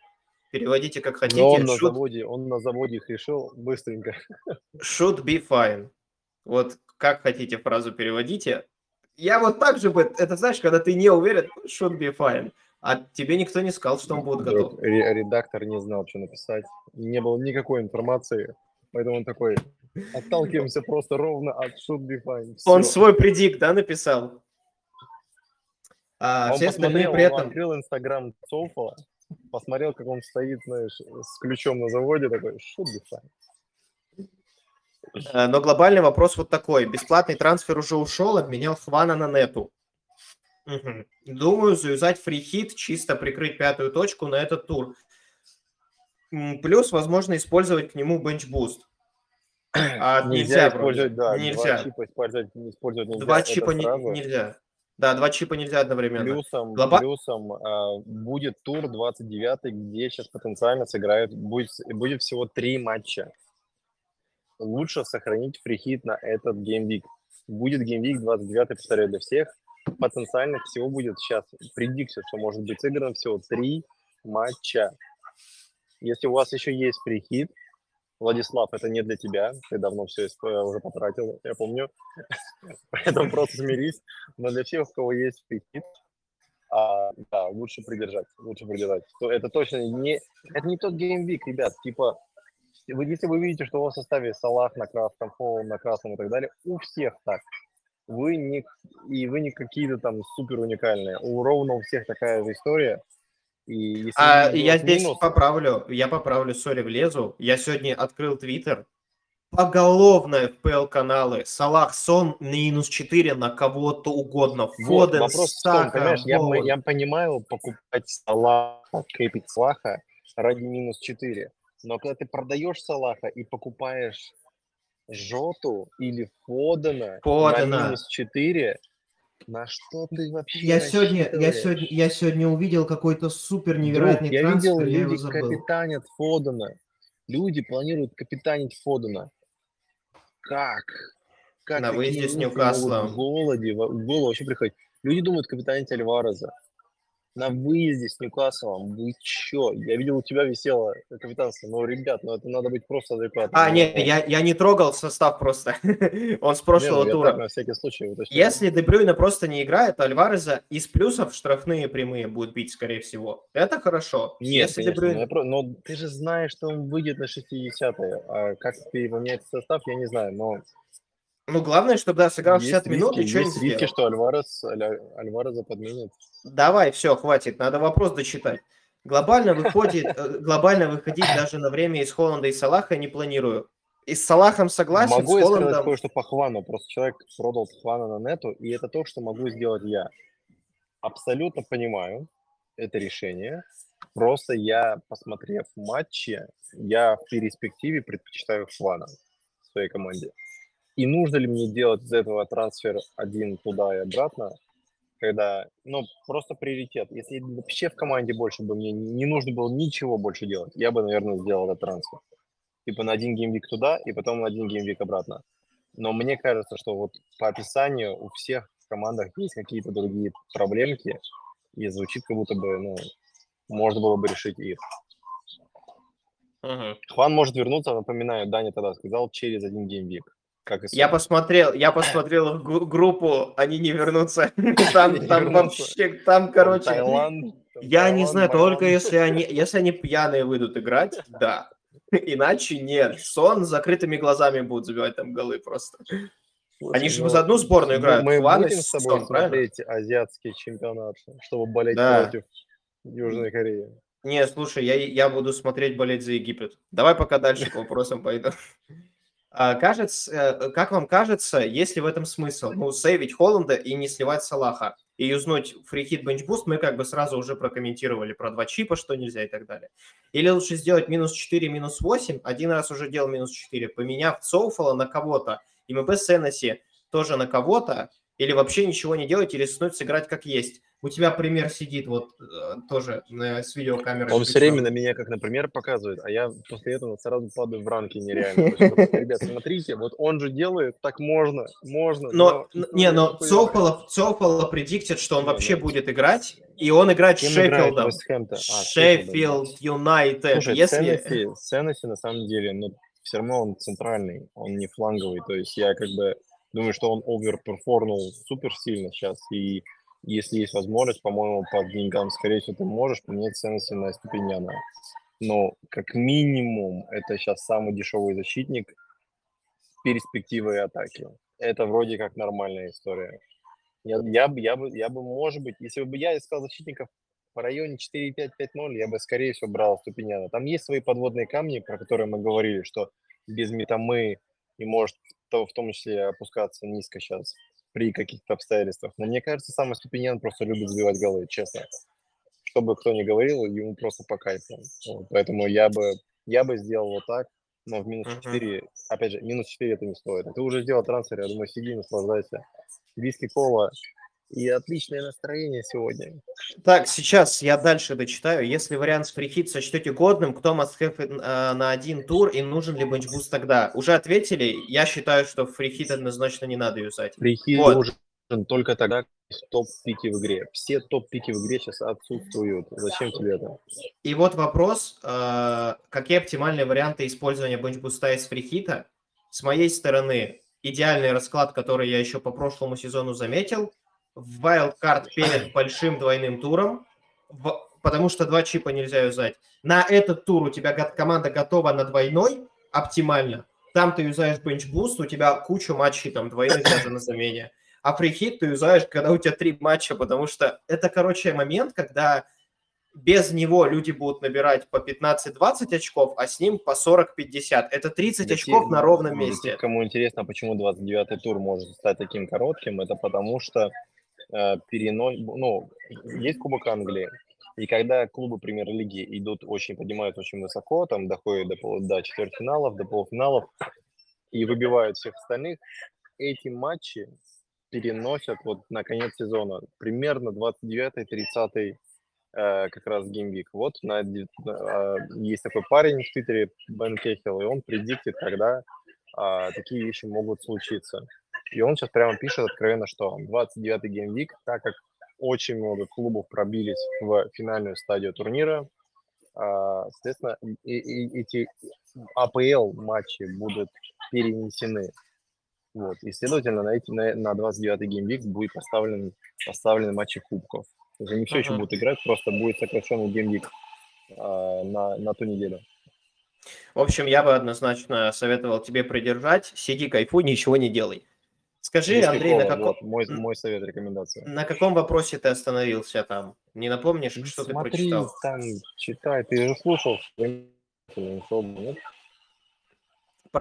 [SPEAKER 1] переводите как хотите. Но
[SPEAKER 2] он на заводе, он на заводе их решил быстренько.
[SPEAKER 1] Should be fine. Вот как хотите фразу переводите. Я вот так же бы, это знаешь, когда ты не уверен, should be fine. А тебе никто не сказал, что он будет готов.
[SPEAKER 2] Редактор не знал, что написать. Не было никакой информации. Поэтому он такой, отталкиваемся просто ровно от should be fine.
[SPEAKER 1] Все. Он свой предик, да, написал?
[SPEAKER 2] А, он все остальные при этом... Он открыл инстаграм Цофа, посмотрел, как он стоит, знаешь, с ключом на заводе, такой, should be fine.
[SPEAKER 1] Но глобальный вопрос вот такой. Бесплатный трансфер уже ушел, обменял Хвана на Нету. Угу. Думаю, завязать free hit, чисто прикрыть пятую точку на этот тур. Плюс, возможно, использовать к нему bench boost.
[SPEAKER 2] А нельзя, нельзя использовать, да, нельзя. Два чипа использовать, использовать нельзя.
[SPEAKER 1] Два чипа не, нельзя. Да, два чипа нельзя одновременно.
[SPEAKER 2] Плюсом, Глоба... плюсом а, будет тур 29, где сейчас потенциально сыграют, будет, будет всего три матча. Лучше сохранить free hit на этот gameweek. Будет gameweek 29, повторяю, для всех потенциально всего будет сейчас предикция, что может быть сыграно всего три матча. Если у вас еще есть free hit, Владислав, это не для тебя, ты давно все уже потратил, я помню, поэтому просто смирись. Но для всех, у кого есть free hit, А, да, лучше придержать, лучше придержать. Это точно не, это не тот геймвик, ребят. Типа, вы, если вы видите, что у вас в составе Салах на красном, Фол на красном и так далее, у всех так. Вы не, и вы не какие-то там супер уникальные. У ровно у всех такая же история.
[SPEAKER 1] И если а я здесь минус... поправлю, я поправлю, сори, влезу. Я сегодня открыл Твиттер, поголовно FPL-каналы. Салах Сон минус 4 на кого-то угодно. Фоден, вот, вопрос Сака,
[SPEAKER 2] в том, понимаешь, я, я понимаю покупать Салаха, крепить Салаха ради минус 4. Но когда ты продаешь Салаха и покупаешь Жоту или Фодена, Фодена. на минус 4, на что ты вообще
[SPEAKER 1] я сегодня, я сегодня, я сегодня увидел какой-то супер невероятный
[SPEAKER 2] Друг, я видел, я люди капитанят Фодена. Люди планируют капитанить Фодена. Как? Как
[SPEAKER 1] на выезде с Ньюкаслом.
[SPEAKER 2] В голоде, в голову вообще приходит. Люди думают капитанить Альвареза на выезде с Ньюкаслом. Вы чё? Я видел, у тебя висело капитанство. Ну, ребят, ну это надо быть просто адекватным.
[SPEAKER 1] А, нет, я, я не трогал состав просто. Он с прошлого не, ну, тура. Так,
[SPEAKER 2] на всякий случай.
[SPEAKER 1] Если Дебрюйна просто не играет, то Альвареза из плюсов штрафные прямые будет бить, скорее всего. Это хорошо.
[SPEAKER 2] Нет, Если конечно, Дебрюйна... но, но ты же знаешь, что он выйдет на 60-е. А как переполняет состав, я не знаю, но
[SPEAKER 1] ну, главное, чтобы да, сыграл 60 риски, минут и что
[SPEAKER 2] не сделал. риски, что Альварес, Альвареза подменит.
[SPEAKER 1] Давай, все, хватит, надо вопрос дочитать. Глобально выходит, э, глобально выходить даже на время из Холланда и Салаха не планирую. И с Салахом согласен,
[SPEAKER 2] могу
[SPEAKER 1] с Холландом...
[SPEAKER 2] сказать кое-что по Хвану. Просто человек продал Хвана на нету, и это то, что могу сделать я. Абсолютно понимаю это решение. Просто я, посмотрев матчи, я в перспективе предпочитаю Хвана в своей команде. И нужно ли мне делать из этого трансфер один туда и обратно, когда, ну, просто приоритет. Если вообще в команде больше бы мне не нужно было ничего больше делать, я бы, наверное, сделал этот трансфер. Типа на один gameweek туда и потом на один gameweek обратно. Но мне кажется, что вот по описанию у всех в командах есть какие-то другие проблемки, и звучит как будто бы, ну, можно было бы решить их. Uh-huh. Хван может вернуться, напоминаю, Даня тогда сказал, через один gameweek.
[SPEAKER 1] Как я посмотрел, я посмотрел группу, они не вернутся. Там, там вообще, там, короче, Таиланд, я не знаю, только если они, если они пьяные выйдут играть, да. Иначе нет. Сон с закрытыми глазами будут забивать там голы просто. Слушай, они же ну, за одну сборную играют.
[SPEAKER 2] Мы Ван будем с тобой Сон, смотреть правильно? азиатский чемпионат, чтобы болеть да. против Южной Кореи.
[SPEAKER 1] Не, слушай, я, я буду смотреть болеть за Египет. Давай пока дальше к вопросам пойду. А, кажется, э, как вам кажется, есть ли в этом смысл? Ну, сейвить Холланда и не сливать Салаха. И юзнуть free hit bench boost мы как бы сразу уже прокомментировали про два чипа, что нельзя и так далее. Или лучше сделать минус 4, минус 8. Один раз уже делал минус 4, поменяв Соуфала на кого-то. И МП Сеннесси тоже на кого-то. Или вообще ничего не делать и рискнуть сыграть как есть у тебя пример сидит вот э, тоже с видеокамерой.
[SPEAKER 2] Он все время на меня как на пример показывает, а я после этого сразу падаю в ранки нереально. Ребят, смотрите, вот он же делает, так можно, можно.
[SPEAKER 1] Но, не, но Цофала предиктит, что он вообще будет играть, и он играет с Шеффилдом. Шеффилд Юнайтед.
[SPEAKER 2] Если... Ценности на самом деле, но все равно он центральный, он не фланговый, то есть я как бы думаю, что он оверперформнул супер сильно сейчас, и если есть возможность, по-моему, по деньгам, скорее всего, ты можешь поменять ценности на Степеняна. Но как минимум это сейчас самый дешевый защитник с перспективой атаки. Это вроде как нормальная история. Я, я, я, бы, я бы, может быть, если бы я искал защитников по районе 4-5-5-0, я бы, скорее всего, брал Ступиняна. Там есть свои подводные камни, про которые мы говорили, что без метамы и может в том числе опускаться низко сейчас при каких-то обстоятельствах. Но мне кажется, сам Ступиньян просто любит забивать голы, честно. Что бы кто ни говорил, ему просто по кайфу. Вот, поэтому я бы, я бы сделал вот так, но в минус 4, uh-huh. опять же, минус 4 это не стоит. Ты уже сделал трансфер, я думаю, сиди, наслаждайся. Виски кола, и отличное настроение сегодня.
[SPEAKER 1] Так, сейчас я дальше дочитаю. Если вариант с free hit сочтете годным, кто э, на один тур и нужен ли bench boost тогда? Уже ответили. Я считаю, что free hit однозначно не надо юзать.
[SPEAKER 2] Free hit вот. нужен только тогда, топ-пики в игре. Все топ-пики в игре сейчас отсутствуют. Зачем тебе это?
[SPEAKER 1] И вот вопрос. Э, какие оптимальные варианты использования бенчбуста из фрихита? С моей стороны, идеальный расклад, который я еще по прошлому сезону заметил – в wildcard перед большим двойным туром, в, потому что два чипа нельзя юзать. На этот тур у тебя команда готова на двойной оптимально. Там ты юзаешь bench boost, у тебя куча матчей там двойных даже на замене. А free hit ты юзаешь, когда у тебя три матча, потому что это, короче, момент, когда без него люди будут набирать по 15-20 очков, а с ним по 40-50. Это 30 очков на ровном месте.
[SPEAKER 2] Кому интересно, почему 29-й тур может стать таким коротким, это потому что э, перено... ну, есть Кубок Англии, и когда клубы премьер-лиги идут очень, поднимают очень высоко, там доходят до, пол, до четвертьфиналов, до полуфиналов, и выбивают всех остальных, эти матчи переносят вот на конец сезона, примерно 29-30 Э, как раз gameweek. Вот на, а, есть такой парень в Твиттере, Бен Кехил, и он предиктит, когда а, такие вещи могут случиться. И он сейчас прямо пишет откровенно, что 29-й gameweek, так как очень много клубов пробились в финальную стадию турнира, а, соответственно, и, и, эти АПЛ матчи будут перенесены. Вот. И, следовательно, на, эти, на, на 29-й gameweek будет поставлен, поставлены матчи кубков. То есть они все еще будут играть, просто будет сокращенный gameweek а, на, на ту неделю.
[SPEAKER 1] В общем, я бы однозначно советовал тебе придержать. Сиди, кайфуй, ничего не делай. Скажи, Без Андрей, на каком... Вот,
[SPEAKER 2] мой, мой совет, рекомендация.
[SPEAKER 1] На каком вопросе ты остановился там? Не напомнишь, что Смотри, ты прочитал?
[SPEAKER 2] там, читай. Ты же слушал.
[SPEAKER 1] Про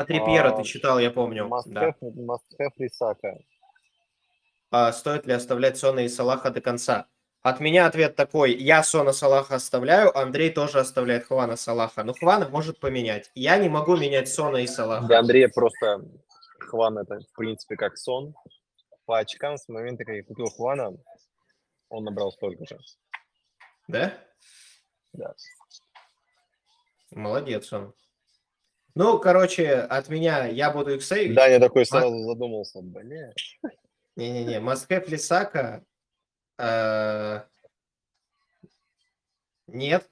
[SPEAKER 1] Трипьера а, ты читал, я помню.
[SPEAKER 2] Must да. have, must have Рисака.
[SPEAKER 1] А стоит ли оставлять Сона и Салаха до конца? От меня ответ такой, я Сона Салаха оставляю, Андрей тоже оставляет Хвана Салаха. Но Хвана может поменять. Я не могу менять Сона и Салаха.
[SPEAKER 2] Для Андрея просто Хван это, в принципе, как сон. По очкам, с момента, как я купил Хвана, он набрал столько же.
[SPEAKER 1] Да?
[SPEAKER 2] Да.
[SPEAKER 1] Молодец он. Ну, короче, от меня я буду их сейвить.
[SPEAKER 2] Да, я такой сразу а... задумался. Бля.
[SPEAKER 1] Не-не-не, Москве Лисака Э, нет.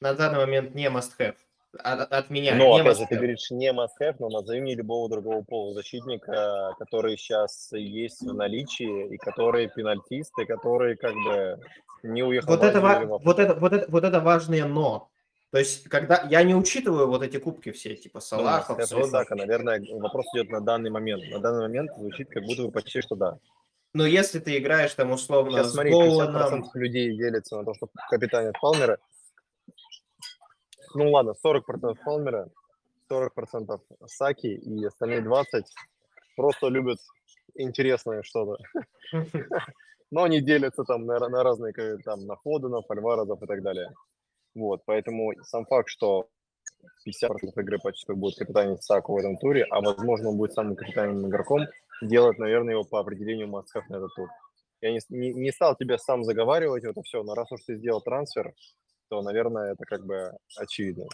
[SPEAKER 1] На данный момент не must have. От, от меня.
[SPEAKER 2] Ну, опять же, ты говоришь не must have, но назови мне любого другого полузащитника, который сейчас есть в наличии, и которые пенальтисты, которые как бы не уехали.
[SPEAKER 1] Вот это, вот, это, вот, это, вот это важное но. То есть, когда я не учитываю вот эти кубки все, типа ну, Салахов,
[SPEAKER 2] ну, Сака, наверное, вопрос идет на данный момент. На данный момент звучит, как будто бы почти что да.
[SPEAKER 1] Но если ты играешь там условно
[SPEAKER 2] Сейчас, с смотри, Голландом... людей делится на то, что капитанят Палмера. Ну ладно, 40% Палмера, 40% Саки и остальные 20 просто любят интересное что-то. Но они делятся там на, на разные, там, на Фоденов, Альваразов и так далее. Вот, поэтому сам факт, что 50% игры почти будет капитанить Саку в этом туре, а возможно он будет самым капитальным игроком, делать, наверное, его по определению мастхав на этот тур. Я не, не, не стал тебя сам заговаривать это все, но раз уж ты сделал трансфер, то, наверное, это как бы очевидно.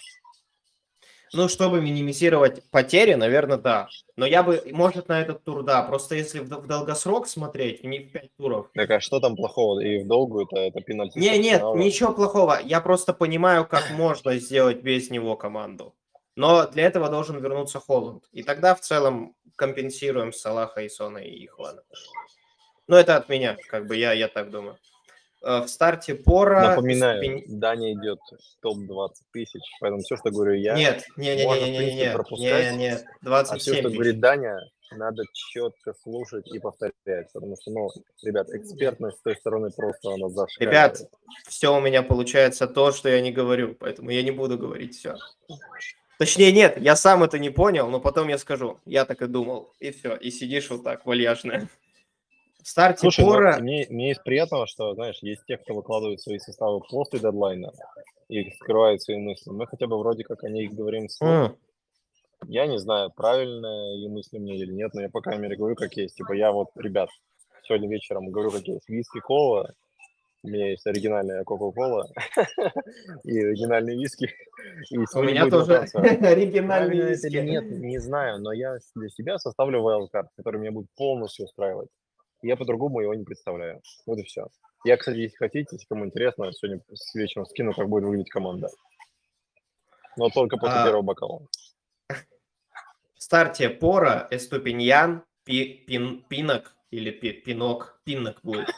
[SPEAKER 1] Ну, чтобы минимизировать потери, наверное, да. Но я бы, может, на этот тур, да. Просто если в, в долгосрок смотреть, не в 5 туров.
[SPEAKER 2] Так а что там плохого? И в долгую это, пенальти?
[SPEAKER 1] Не, нет, ничего плохого. Я просто понимаю, как можно сделать без него команду. Но для этого должен вернуться Холланд. И тогда в целом компенсируем Салаха и Сона и Ихвана. Но это от меня, как бы я, я так думаю. Э, в старте Пора...
[SPEAKER 2] Напоминаю, спин... Дания идет топ-20 тысяч, поэтому все, что говорю я,
[SPEAKER 1] нет, не, не, не, не, не, не, пропускать, не, не, 27 а
[SPEAKER 2] все, что говорит Даня, надо четко слушать и повторять, потому что, ну, ребят, экспертность с той стороны просто она зашкаливает.
[SPEAKER 1] Ребят, все у меня получается то, что я не говорю, поэтому я не буду говорить все. Точнее, нет, я сам это не понял, но потом я скажу. Я так и думал. И все. И сидишь вот так, вальяжно.
[SPEAKER 2] В старте Слушай, пора... ну, мне, мне из приятного, что, знаешь, есть те, кто выкладывает свои составы после дедлайна и скрывает свои мысли. Мы хотя бы вроде как о них говорим Mm. Я не знаю, правильно и мысли мне или нет, но я по крайней мере говорю, как есть. Типа я вот, ребят, сегодня вечером говорю, как есть. Виски, кола, у меня есть оригинальная Кока-Кола и оригинальные виски.
[SPEAKER 1] И У меня тоже оригинальные виски.
[SPEAKER 2] или нет, не знаю, но я для себя составлю wildcard, который меня будет полностью устраивать. Я по-другому его не представляю. Вот и все. Я, кстати, если хотите, если кому интересно, сегодня с вечером скину, как будет выглядеть команда. Но только после а... первого бокала.
[SPEAKER 1] В старте Пора, Эступиньян, Пи, Пин, Пинок, или Пинок, Пиннок будет.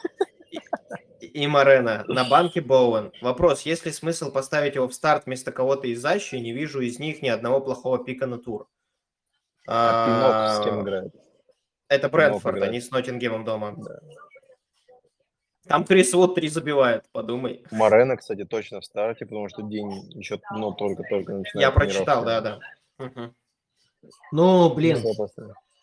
[SPEAKER 1] И Морена. На банке Боуэн. Вопрос, есть ли смысл поставить его в старт вместо кого-то из защи? Не вижу из них ни одного плохого пика на тур.
[SPEAKER 2] А, Пинок с кем играет?
[SPEAKER 1] Это Брэнфорд, они с Ноттингемом дома. Да. Там Крис Вуд три забивает, подумай.
[SPEAKER 2] Морена, кстати, точно в старте, потому что день еще ну, только-только начинает.
[SPEAKER 1] Я прочитал, да-да. Угу. Ну, блин.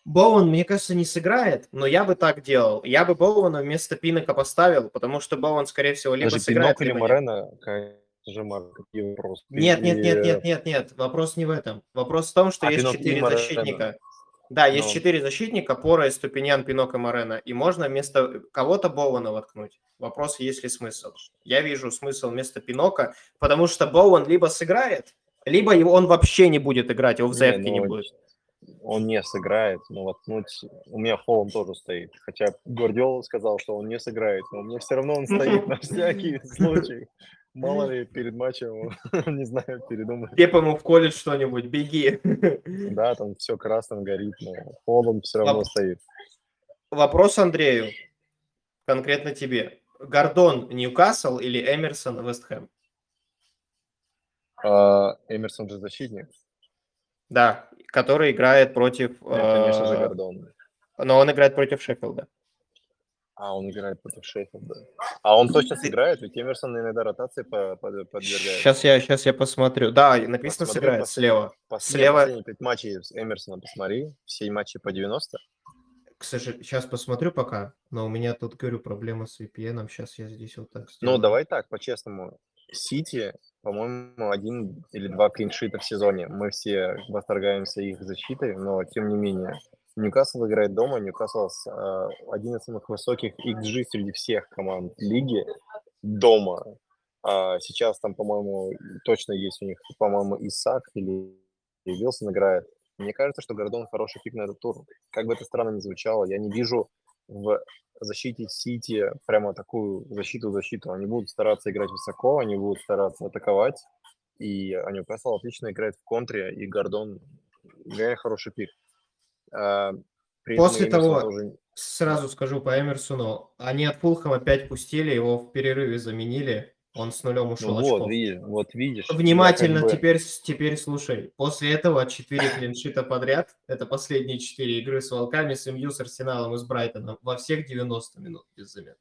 [SPEAKER 1] Боуэн, мне кажется, не сыграет, но я бы так делал. Я бы Боуэна вместо Пинока поставил, потому что Боуэн, скорее всего, либо Даже сыграет,
[SPEAKER 2] Пинок или Морена, же какие
[SPEAKER 1] вопросы. Нет, нет, нет, нет, нет, нет. Вопрос не в этом. Вопрос в том, что а есть четыре защитника. Да, есть четыре защитника, Пора, Ступинян, Пинок и Морена. И можно вместо кого-то Боуэна воткнуть. Вопрос, есть ли смысл. Я вижу смысл вместо Пинока, потому что Боуэн либо сыграет, либо его, он вообще не будет играть, его в заявке не, ну, не будет.
[SPEAKER 2] Он не сыграет, но воткнуть... У меня Холлом тоже стоит. Хотя Гвардиола сказал, что он не сыграет, но у меня все равно он стоит на всякий случай. Мало ли перед матчем, не знаю, передумать.
[SPEAKER 1] Пепа ему в колледж что-нибудь, беги.
[SPEAKER 2] Да, там все красным горит, но Холланд все равно Воп... стоит.
[SPEAKER 1] Вопрос Андрею, конкретно тебе. Гордон Ньюкасл или Эмерсон Вестхэм?
[SPEAKER 2] А, Эмерсон же защитник.
[SPEAKER 1] Да, который играет против...
[SPEAKER 2] Ну, конечно же, а, Гордон.
[SPEAKER 1] Но он играет против Шеффилда.
[SPEAKER 2] А, он играет против Шеффилда. А он точно сыграет? Ведь Эмерсон иногда ротации подвергает.
[SPEAKER 1] Сейчас я, сейчас я посмотрю. Да, написано посмотри, сыграет пос... слева.
[SPEAKER 2] Последние, слева. Последние пять матчей с Эмерсоном посмотри. Все матчи по 90.
[SPEAKER 1] К сожалению, сейчас посмотрю пока, но у меня тут, говорю, проблема с VPN. Сейчас я здесь вот так
[SPEAKER 2] сделаю. Ну, давай так, по-честному. Сити, по-моему, один или два клиншита в сезоне. Мы все восторгаемся их защитой, но тем не менее Ньюкасл играет дома. Ньюкасл э, один из самых высоких XG среди всех команд лиги дома. А сейчас там, по-моему, точно есть у них, по-моему, Исаак или Вилсон играет. Мне кажется, что Гордон хороший пик на этот тур. Как бы это странно ни звучало, я не вижу в защите Сити прямо такую защиту-защиту. Они будут стараться играть высоко, они будут стараться атаковать. И Ньюкасл отлично играет в контре, и Гордон реально хороший пик.
[SPEAKER 1] А, После того, уже... сразу скажу по Эмерсону, они от Фулхэма опять пустили, его в перерыве заменили, он с нулем ушел ну,
[SPEAKER 2] вот, видишь, вот видишь.
[SPEAKER 1] Внимательно как бы... теперь, теперь слушай. После этого 4 клиншита подряд, это последние 4 игры с Волками, с МЮ, с Арсеналом и с Брайтоном, во всех 90 минут без замен.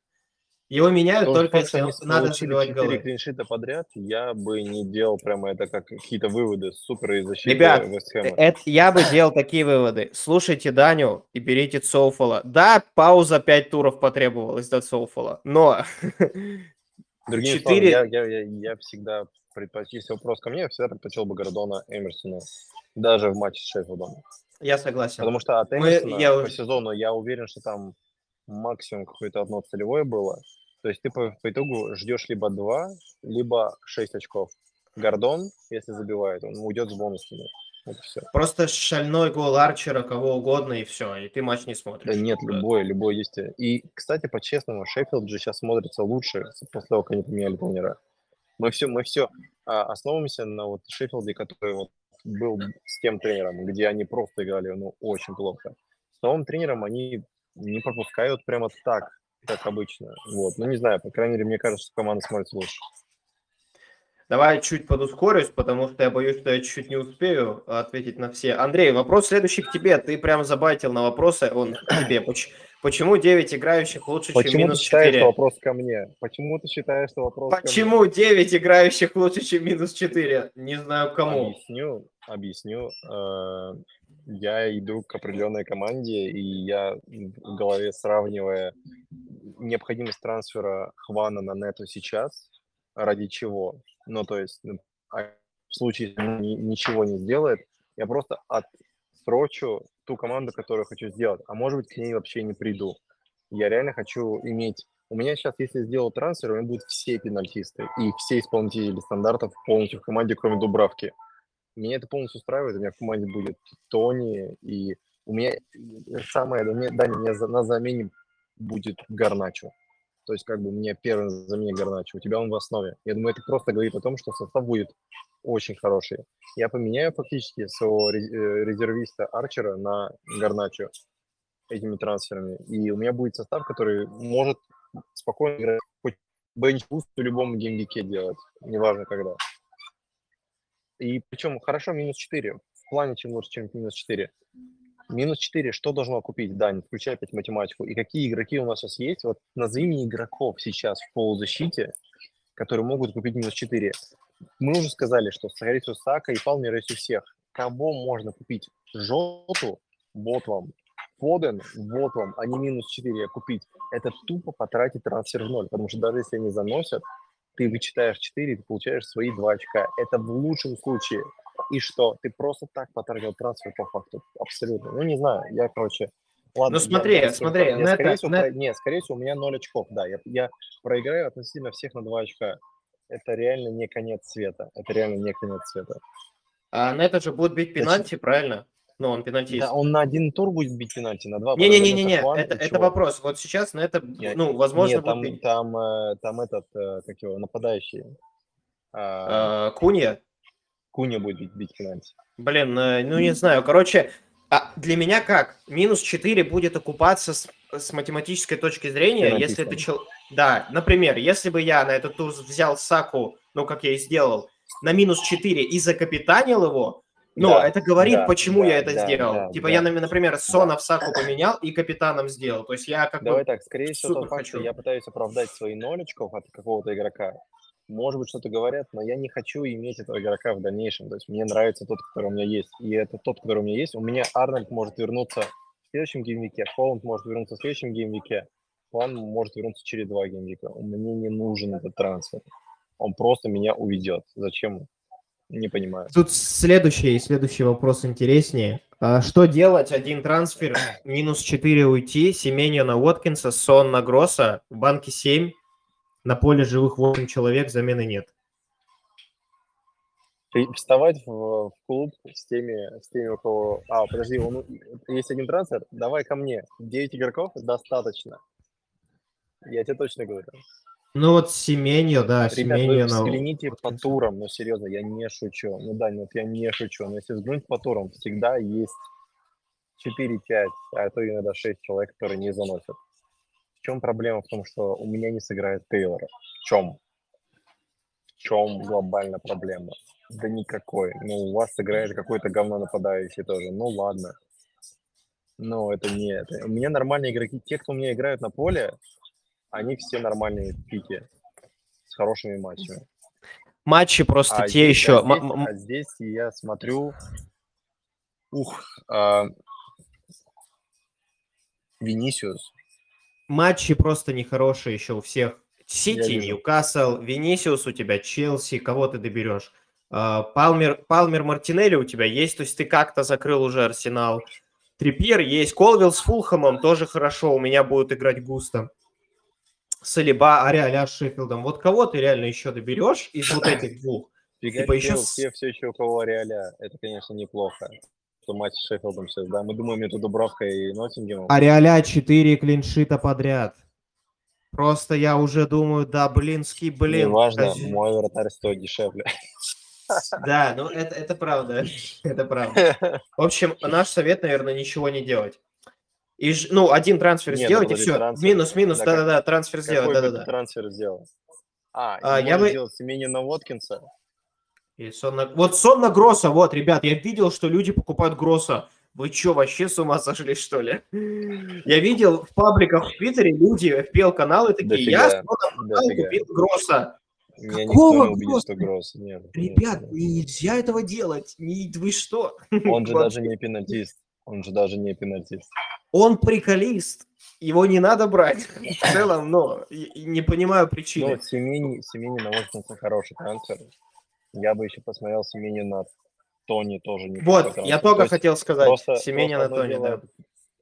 [SPEAKER 1] Его меняют То, только если надо забивать голы.
[SPEAKER 2] клиншита подряд, я бы не делал прямо это как какие-то выводы супер из защиты
[SPEAKER 1] Ребят, это, я бы делал такие выводы. Слушайте Даню и берите Соуфола. Да, пауза 5 туров потребовалась до Соуфола, но...
[SPEAKER 2] Другими 4... словами, я, я, я, я всегда предпочел, если вопрос ко мне, я всегда предпочел бы Гордона Эмерсона, даже в матче с Шеффилдом.
[SPEAKER 1] Я согласен.
[SPEAKER 2] Потому что от Эмерсона Мы, я... по сезону я уверен, что там максимум какое-то одно целевое было. То есть ты по, по итогу ждешь либо 2, либо 6 очков. Гордон, если забивает, он уйдет с бонусами. Вот все.
[SPEAKER 1] Просто шальной гол Арчера, кого угодно, и все, и ты матч не смотришь.
[SPEAKER 2] Да нет, любой, любой есть. И, кстати, по-честному, Шеффилд же сейчас смотрится лучше после того, как они поменяли тренера. Мы все, мы все а, основываемся на вот Шеффилде, который вот был с тем тренером, где они просто играли ну, очень плохо. С новым тренером они не пропускают прямо так, как обычно. Вот. Ну, не знаю, по крайней мере, мне кажется, что команда смотрится лучше.
[SPEAKER 1] Давай чуть подускорюсь, потому что я боюсь, что я чуть не успею ответить на все. Андрей, вопрос следующий к тебе. Ты прям забайтил на вопросы, он тебе. Почему 9 играющих лучше,
[SPEAKER 2] Почему
[SPEAKER 1] чем минус 4?
[SPEAKER 2] Почему ты считаешь, что вопрос ко мне? Почему ты считаешь, что вопрос
[SPEAKER 1] Почему ко мне? 9 играющих лучше, чем минус 4? Не знаю кому.
[SPEAKER 2] Объясню, объясню. Э, я иду к определенной команде, и я в голове сравнивая необходимость трансфера Хвана на нету сейчас, ради чего. Ну, то есть, а в случае, если он ничего не сделает, я просто отсрочу ту команду, которую хочу сделать, а может быть, к ней вообще не приду. Я реально хочу иметь... У меня сейчас, если сделаю трансфер, у меня будут все пенальтисты и все исполнители стандартов полностью в команде, кроме Дубравки. Меня это полностью устраивает. У меня в команде будет Тони, и у меня самое, мне, да, мне на замене будет Гарначо. То есть, как бы, мне первый замене Гарначо. У тебя он в основе. Я думаю, это просто говорит о том, что состав будет очень хороший. Я поменяю фактически своего э, резервиста Арчера на Гарначо. этими трансферами, и у меня будет состав, который может спокойно играть хоть bench boost в любом gameweek е делать, неважно когда. И причем хорошо минус 4. В плане чем лучше, чем минус 4. Минус 4, что должно купить Дань, включая опять математику? И какие игроки у нас сейчас есть? Вот назови мне игроков сейчас в полузащите, которые могут купить минус 4. Мы уже сказали, что всего Сака и Палмер есть у всех. Кого можно купить? Жоту, вот вам. Фоден, вот вам, а минус 4 купить. Это тупо потратить трансфер в ноль, потому что даже если они заносят, ты вычитаешь 4, ты получаешь свои 2 очка. Это в лучшем случае. И что? Ты просто так потратил трансфер по факту. Абсолютно. Ну, не знаю. Я, короче,
[SPEAKER 1] Ладно, ну смотри, я, смотри,
[SPEAKER 2] я, на скорее это, всего, на... Про... Нет, скорее всего, у меня 0 очков, да. Я, я проиграю относительно всех на 2 очка. Это реально не конец света. Это реально не конец света.
[SPEAKER 1] А на это же будет бить пенальти, Значит, правильно? Ну, он пенальтист.
[SPEAKER 2] Да, он на один тур будет бить пенальти, на два.
[SPEAKER 1] Не-не-не-не, это, это вопрос. Вот сейчас на это, я, ну, возможно, нет,
[SPEAKER 2] там, бить. там, э, там этот, э, как его, нападающий.
[SPEAKER 1] А, а, Кунья?
[SPEAKER 2] Кунья будет бить, пенальти.
[SPEAKER 1] Блин, э, ну не знаю. Короче, а для меня как? Минус 4 будет окупаться с, с математической точки зрения, если ты чел... Да, например, если бы я на этот тур взял Саку, ну, как я и сделал, на минус 4 и закапитанил его, но да, это говорит, да, почему да, я это да, сделал. Да, типа да. я, например, Сона в Саку поменял и капитаном сделал. То есть я как
[SPEAKER 2] Давай бы так, скорее всего, что я пытаюсь оправдать свои нолечков от какого-то игрока. Может быть, что-то говорят, но я не хочу иметь этого игрока в дальнейшем. То есть мне нравится тот, который у меня есть. И это тот, который у меня есть. У меня Арнольд может вернуться в следующем gameweek е, Холланд может вернуться в следующем gameweek е, План может вернуться через два gameweek а. Мне не нужен этот трансфер. Он просто меня уведет. Зачем? Не понимаю.
[SPEAKER 1] Тут следующий, следующий вопрос интереснее. А что делать? Один трансфер, минус 4 уйти, Семенья на Уоткинса, Сон на Гросса, в банке 7, на поле живых 8 человек, замены нет.
[SPEAKER 2] Вставать в, в клуб с теми, с теми, у кого... А, подожди, он... есть один трансфер, давай ко мне. 9 игроков достаточно. Я тебе точно говорю.
[SPEAKER 1] Ну вот Семеньо, да,
[SPEAKER 2] Ребят, Семеньо. вы взгляните по турам, ну серьезно, я не шучу. Ну да, вот я не шучу. Но если взглянуть по турам, всегда есть 4-5, а то иногда 6 человек, которые не заносят. В чем проблема в том, что у меня не сыграет Тейлора? В чем? В чем глобальная проблема? Да никакой. Ну, у вас сыграет какой-то говно нападающий тоже. Ну, ладно. Но это не это. У меня нормальные игроки. Те, кто у меня играют на поле, они все нормальные пики с хорошими матчами.
[SPEAKER 1] Матчи просто а те здесь, еще.
[SPEAKER 2] А здесь, а здесь я смотрю, ух, а... Винисиус.
[SPEAKER 1] Матчи просто нехорошие еще у всех. Сити, Ньюкасл, Винисиус у тебя, Челси, кого ты доберешь? А, Палмер, Палмер Мартинелли у тебя есть, то есть ты как-то закрыл уже Арсенал. Трипьер есть, Колвилл с Фулхэмом тоже хорошо, у меня будут играть густо. Салиба, Ариаля с Шеффилдом. Вот кого ты реально еще доберешь из вот этих двух?
[SPEAKER 2] типа еще... все, все еще у кого Ариаля. Это, конечно, неплохо. Матч с Шеффилдом сейчас, да. Мы думаем между Дубровкой и Ноттингемом.
[SPEAKER 1] Ариаля 4 клиншита подряд. Просто я уже думаю, да, блинский, блин.
[SPEAKER 2] Неважно, скажи. мой вратарь стоит дешевле.
[SPEAKER 1] Да, ну это, это правда. Это правда. В общем, наш совет, наверное, ничего не делать. И, ну, один трансфер Нет, сделать, и все. Трансфер. Минус, минус, да-да-да, трансфер сделать, да-да-да.
[SPEAKER 2] трансфер сделал? А, а я бы... сделать Семенина на Воткинса?
[SPEAKER 1] И сон на... Вот сон на Гросса, вот, ребят, я видел, что люди покупают Гросса. Вы что, вообще с ума сошли, что ли? Я видел в пабликах в Твиттере люди, FPL-каналы такие, Дофига. я Дофига. купил Гросса.
[SPEAKER 2] Меня Какого никто не убедит, что Гросс. Нет,
[SPEAKER 1] Ребят, нет, нет. нельзя этого делать. Не, вы что?
[SPEAKER 2] Он же даже не пенальтист. Он же даже не пенальтист.
[SPEAKER 1] Он приколист. Его не надо брать. В целом, но не понимаю причины.
[SPEAKER 2] Ну, Семени, Семени на хороший трансфер. Я бы еще посмотрел Семени на Тони тоже.
[SPEAKER 1] Не вот, я только то хотел сказать. Просто, Семени просто на Тони, дело, да.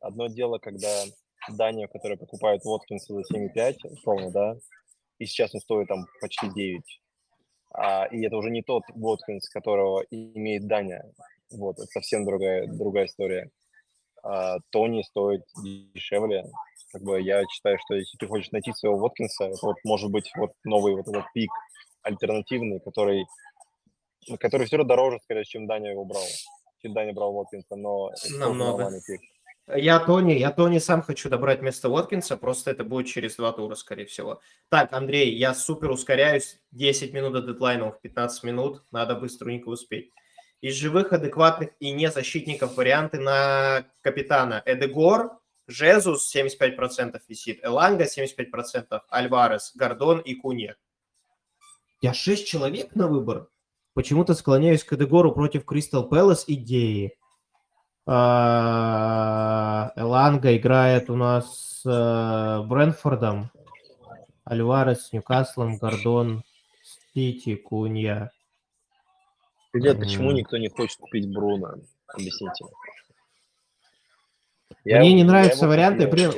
[SPEAKER 2] Одно дело, когда Дания, которая покупает Воткинса за 7,5, условно, да, и сейчас он стоит там почти 9. А, и это уже не тот Воткинс, которого имеет Дания. Вот, это совсем другая, другая история. А, Тони стоит дешевле. Как бы я считаю, что если ты хочешь найти своего Воткинса, вот может быть вот новый вот этот пик альтернативный, который, который все равно дороже, скорее, чем Даня его брал. Чем Даня брал Воткинса, но
[SPEAKER 1] намного. Я Тони, я Тони сам хочу добрать вместо Уоткинса, просто это будет через два тура, скорее всего. Так, Андрей, я супер ускоряюсь. 10 минут до дедлайна, 15 минут, надо быстренько успеть. Из живых, адекватных и не защитников варианты на капитана. Эдегор, Жезус 75% висит, Эланга 75%, Альварес, Гордон и Кунья. Я 6 человек на выбор. Почему-то склоняюсь к Эдегору против Кристал Пэлас идеи. А, Эланга играет у нас с э, Брэнфордом. Альварес с Ньюкаслом, Гордон, Сити, Кунья.
[SPEAKER 2] Ребят, почему никто не хочет купить Бруно? Объясните.
[SPEAKER 1] Я, Мне не нравятся варианты. Блин,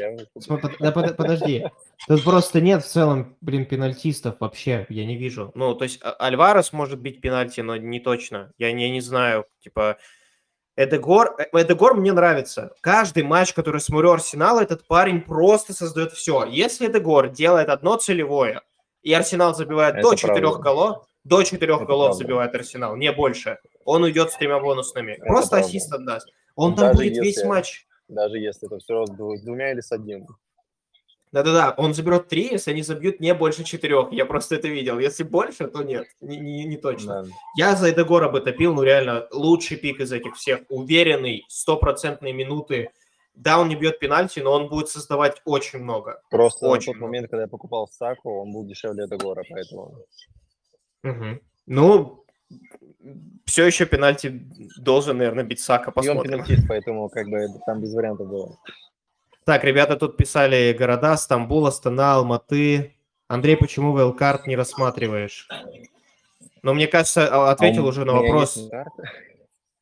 [SPEAKER 1] да, подожди. Тут просто нет в целом, блин, пенальтистов вообще, я не вижу. Ну, то есть а, Альварес может бить пенальти, но не точно. Я не, не знаю, типа... Эдегор, э, Эдегор мне нравится. Каждый матч, который смотрю Арсенал, этот парень просто создает все. Если Эдегор делает одно целевое, и Арсенал забивает Это до четырех голов, до четырех голов правда. забивает Арсенал, не больше, он уйдет с тремя бонусными. Это просто правда. ассист отдаст. Он Даже там будет если... весь матч
[SPEAKER 2] даже если это все с двумя или с одним.
[SPEAKER 1] Да-да-да, он заберет три, если они забьют не больше четырех. Я просто это видел. Если больше, то нет, не, не, не точно. Да. Я за Эдегора бы топил, ну реально, лучший пик из этих всех. Уверенный, стопроцентные минуты. Да, он не бьет пенальти, но он будет создавать очень много.
[SPEAKER 2] Просто
[SPEAKER 1] очень
[SPEAKER 2] на тот много. момент, когда я покупал Саку, он был дешевле Эдегора, поэтому...
[SPEAKER 1] Угу. Ну, все еще пенальти должен, наверное, бить Сака. Посмотрим.
[SPEAKER 2] И он пенальтист, поэтому как бы там без вариантов было.
[SPEAKER 1] Так, ребята тут писали города Стамбул, Астана, Алматы. Андрей, почему Вэлкарт не рассматриваешь? Но мне кажется, а, ответил а уже на вопрос.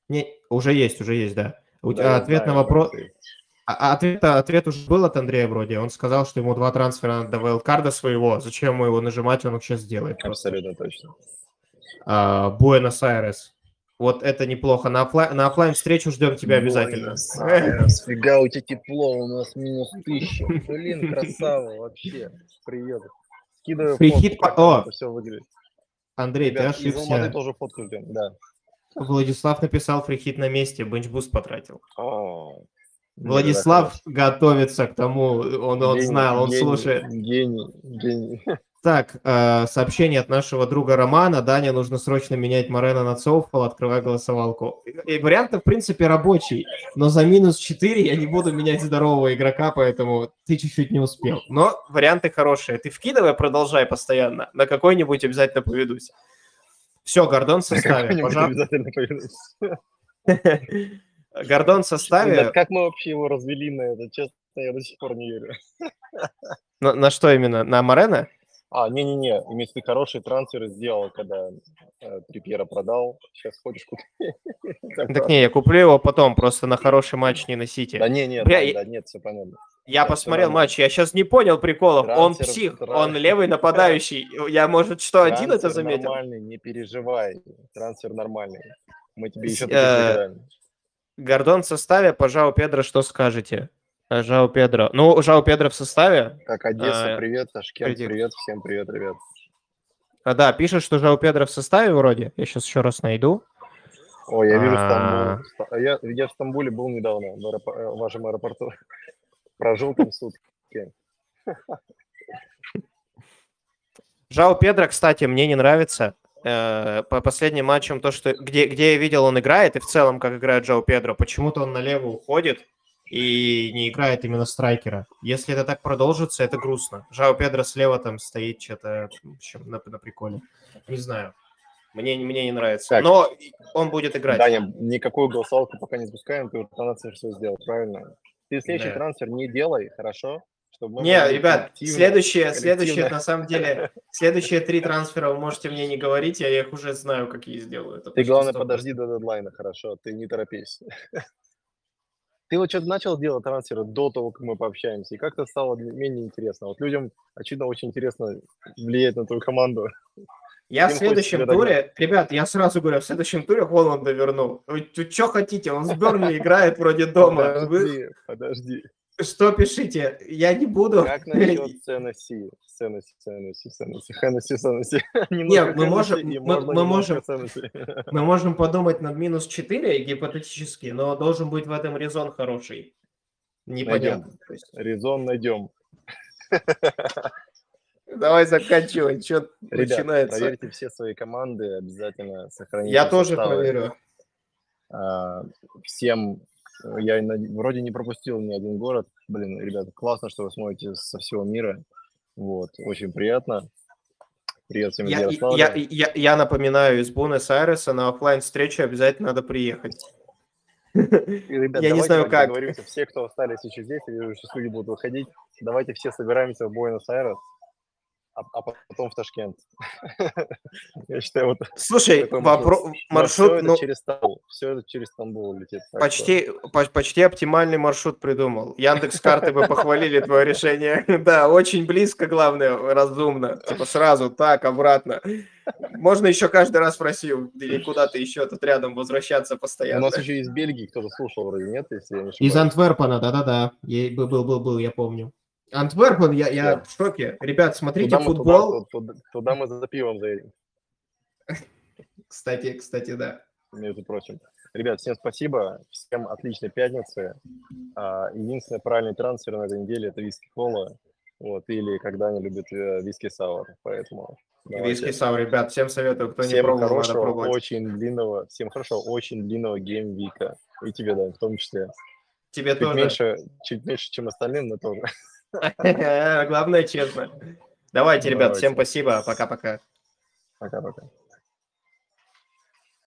[SPEAKER 1] Не, уже есть, уже есть, да. У тебя ответ знаю, на вопрос. А, ответ, ответ уже был от Андрея вроде. Он сказал, что ему два трансфера до Вэлкарда своего. Зачем ему его нажимать, он их сейчас сделает.
[SPEAKER 2] Абсолютно точно.
[SPEAKER 1] А, Буэнос-Айрес. Вот это неплохо. На, офлай... на офлайн встречу ждем тебя обязательно.
[SPEAKER 2] Фига, у тебя тепло, у нас минус тысяча. Блин, красава вообще. Привет.
[SPEAKER 1] Скидываю Free Hit... фотку, О!
[SPEAKER 2] это все выглядит.
[SPEAKER 1] Андрей, Ребят, ты ошибся.
[SPEAKER 2] тоже фотку ждем, да.
[SPEAKER 1] Владислав написал free hit на месте, bench boost потратил. А, Владислав готовится к тому, он, он гений, знал, он
[SPEAKER 2] гений,
[SPEAKER 1] слушает.
[SPEAKER 2] Гений, гений.
[SPEAKER 1] Так, э, сообщение от нашего друга Романа. Даня, нужно срочно менять Морена на Цоуфал, открывай голосовалку. И вариант, в принципе, рабочий, но за минус 4 я не буду менять здорового игрока, поэтому ты чуть-чуть не успел. Но варианты хорошие. Ты вкидывай, продолжай постоянно. На какой-нибудь обязательно поведусь. Все, Гордон в составе. Пожалуйста. Гордон в составе.
[SPEAKER 2] Как мы вообще его развели на это? Честно, я до сих пор не верю.
[SPEAKER 1] На, на что именно? На Морена?
[SPEAKER 2] А, не-не-не, имеется в виду хороший трансфер сделал, когда э, Трипьера продал. Сейчас ходишь купить.
[SPEAKER 1] Так не, я куплю его потом, просто на хороший матч не носите.
[SPEAKER 2] Да не, не, Бля, да, нет, все понятно.
[SPEAKER 1] Я да, посмотрел матч, я сейчас не понял приколов. Трансфер, он псих, трансфер. он левый нападающий. Я, может, что, трансфер один это заметил?
[SPEAKER 2] нормальный, не переживай. Трансфер нормальный. Мы тебе еще э,
[SPEAKER 1] Гордон в составе, пожалуй, Педро, что скажете? Жао Педро. Ну, Жао Педро в составе.
[SPEAKER 2] Как Одесса, а, привет, Ташкент, привет. привет, всем привет, ребят.
[SPEAKER 1] А, да, пишет, что Жао Педро в составе вроде. Я сейчас еще раз найду.
[SPEAKER 2] О, я вижу а... Стамбул. Я, я в Стамбуле был недавно, в, аэроп... Э, в вашем аэропорту. Прожил там сутки.
[SPEAKER 1] Жао Педро, кстати, мне не нравится. Э, по последним матчам, то, что где, где я видел, он играет, и в целом, как играет Жао Педро, почему-то он налево уходит и не играет именно страйкера. Если это так продолжится, это грустно. Жао Педро слева там стоит что-то на, на приколе. Не знаю. Мне, мне не нравится. Так. Но он будет играть.
[SPEAKER 2] Даня, никакую голосовалку пока не спускаем, ты трансфер все сделал, правильно? Ты следующий да. трансфер не делай, хорошо?
[SPEAKER 1] Чтобы не, ребят, следующие, следующие, на самом деле, следующие три трансфера вы можете мне не говорить, я их уже знаю, какие сделаю.
[SPEAKER 2] Это ты, главное, подожди до дедлайна, хорошо? Ты не торопись. Ты вот что-то начал делать трансферы до того, как мы пообщаемся, и как-то стало менее интересно. Вот людям, очевидно, очень интересно влиять на твою команду.
[SPEAKER 1] Я Им в следующем туре, ребят, я сразу говорю, в следующем туре Холланда верну. Вы, что хотите, он с Бернли играет вроде дома.
[SPEAKER 2] Подожди, подожди.
[SPEAKER 1] Что пишите? Я не буду.
[SPEAKER 2] Как насчет ценности? Ценности, ценности, ценности, ценности, ценности.
[SPEAKER 1] Нет, мы можем, мы, мы, можем, мы можем подумать над минус 4 гипотетически, но должен быть в этом резон хороший. Непонятно. Есть,
[SPEAKER 2] Резон найдем.
[SPEAKER 1] давай заканчивай, что начинается.
[SPEAKER 2] проверьте все свои команды, обязательно сохраните
[SPEAKER 1] Я тоже проверю.
[SPEAKER 2] А, Всем, я на- вроде не пропустил ни один город. Блин, ребята, классно, что вы смотрите со всего мира. Вот, очень приятно. Привет всем
[SPEAKER 1] Я, я, я, я напоминаю, из Буэнос-Айреса на оффлайн встречу обязательно надо приехать.
[SPEAKER 2] Ребят,
[SPEAKER 1] я не знаю, как.
[SPEAKER 2] Все, кто остались еще здесь, я вижу, что люди будут выходить. Давайте все собираемся в Буэнос-Айрес, а, а потом в Ташкент. Я считаю, вот
[SPEAKER 1] Слушай,
[SPEAKER 2] такой
[SPEAKER 1] вопро-
[SPEAKER 2] Но
[SPEAKER 1] маршрут,
[SPEAKER 2] все это
[SPEAKER 1] ну,
[SPEAKER 2] через Стамбул. Все это через Стамбул летит. что-
[SPEAKER 1] почти, по- почти оптимальный маршрут придумал. Яндекс карты бы похвалили твое решение. Да, очень близко, главное, разумно. Типа сразу, так, обратно. Можно еще каждый раз в Россию или куда-то еще тут рядом возвращаться
[SPEAKER 2] У
[SPEAKER 1] постоянно.
[SPEAKER 2] нас еще из Бельгии кто-то слушал вроде, нет, если я не
[SPEAKER 1] Из
[SPEAKER 2] ошибаюсь.
[SPEAKER 1] Антверпена, да-да-да. Я- Был, был, был, был, я помню. Антверпен, я, я
[SPEAKER 2] Да.
[SPEAKER 1] в шоке. Ребят, смотрите
[SPEAKER 2] Туда мы,
[SPEAKER 1] футбол.
[SPEAKER 2] туда, туда- туда мы за пивом заедем,
[SPEAKER 1] Кстати, кстати, да.
[SPEAKER 2] между прочим. Ребят, всем спасибо, всем отличной пятницы. А, Единственный правильный трансфер на этой неделе – это виски кола, вот, или когда они любят э, виски sour, поэтому давайте.
[SPEAKER 1] Виски sour, ребят, всем советую, кто не
[SPEAKER 2] Всем
[SPEAKER 1] пробовал, надо
[SPEAKER 2] хорошего,
[SPEAKER 1] пробовать.
[SPEAKER 2] очень длинного, всем хорошего, очень длинного gameweek а. И тебе, да, в том числе.
[SPEAKER 1] Тебе
[SPEAKER 2] Чуть
[SPEAKER 1] тоже.
[SPEAKER 2] меньше, чуть меньше, чем остальным, но тоже.
[SPEAKER 1] Главное, честно. Давайте, ребят, всем спасибо. Пока-пока.
[SPEAKER 2] Пока-пока.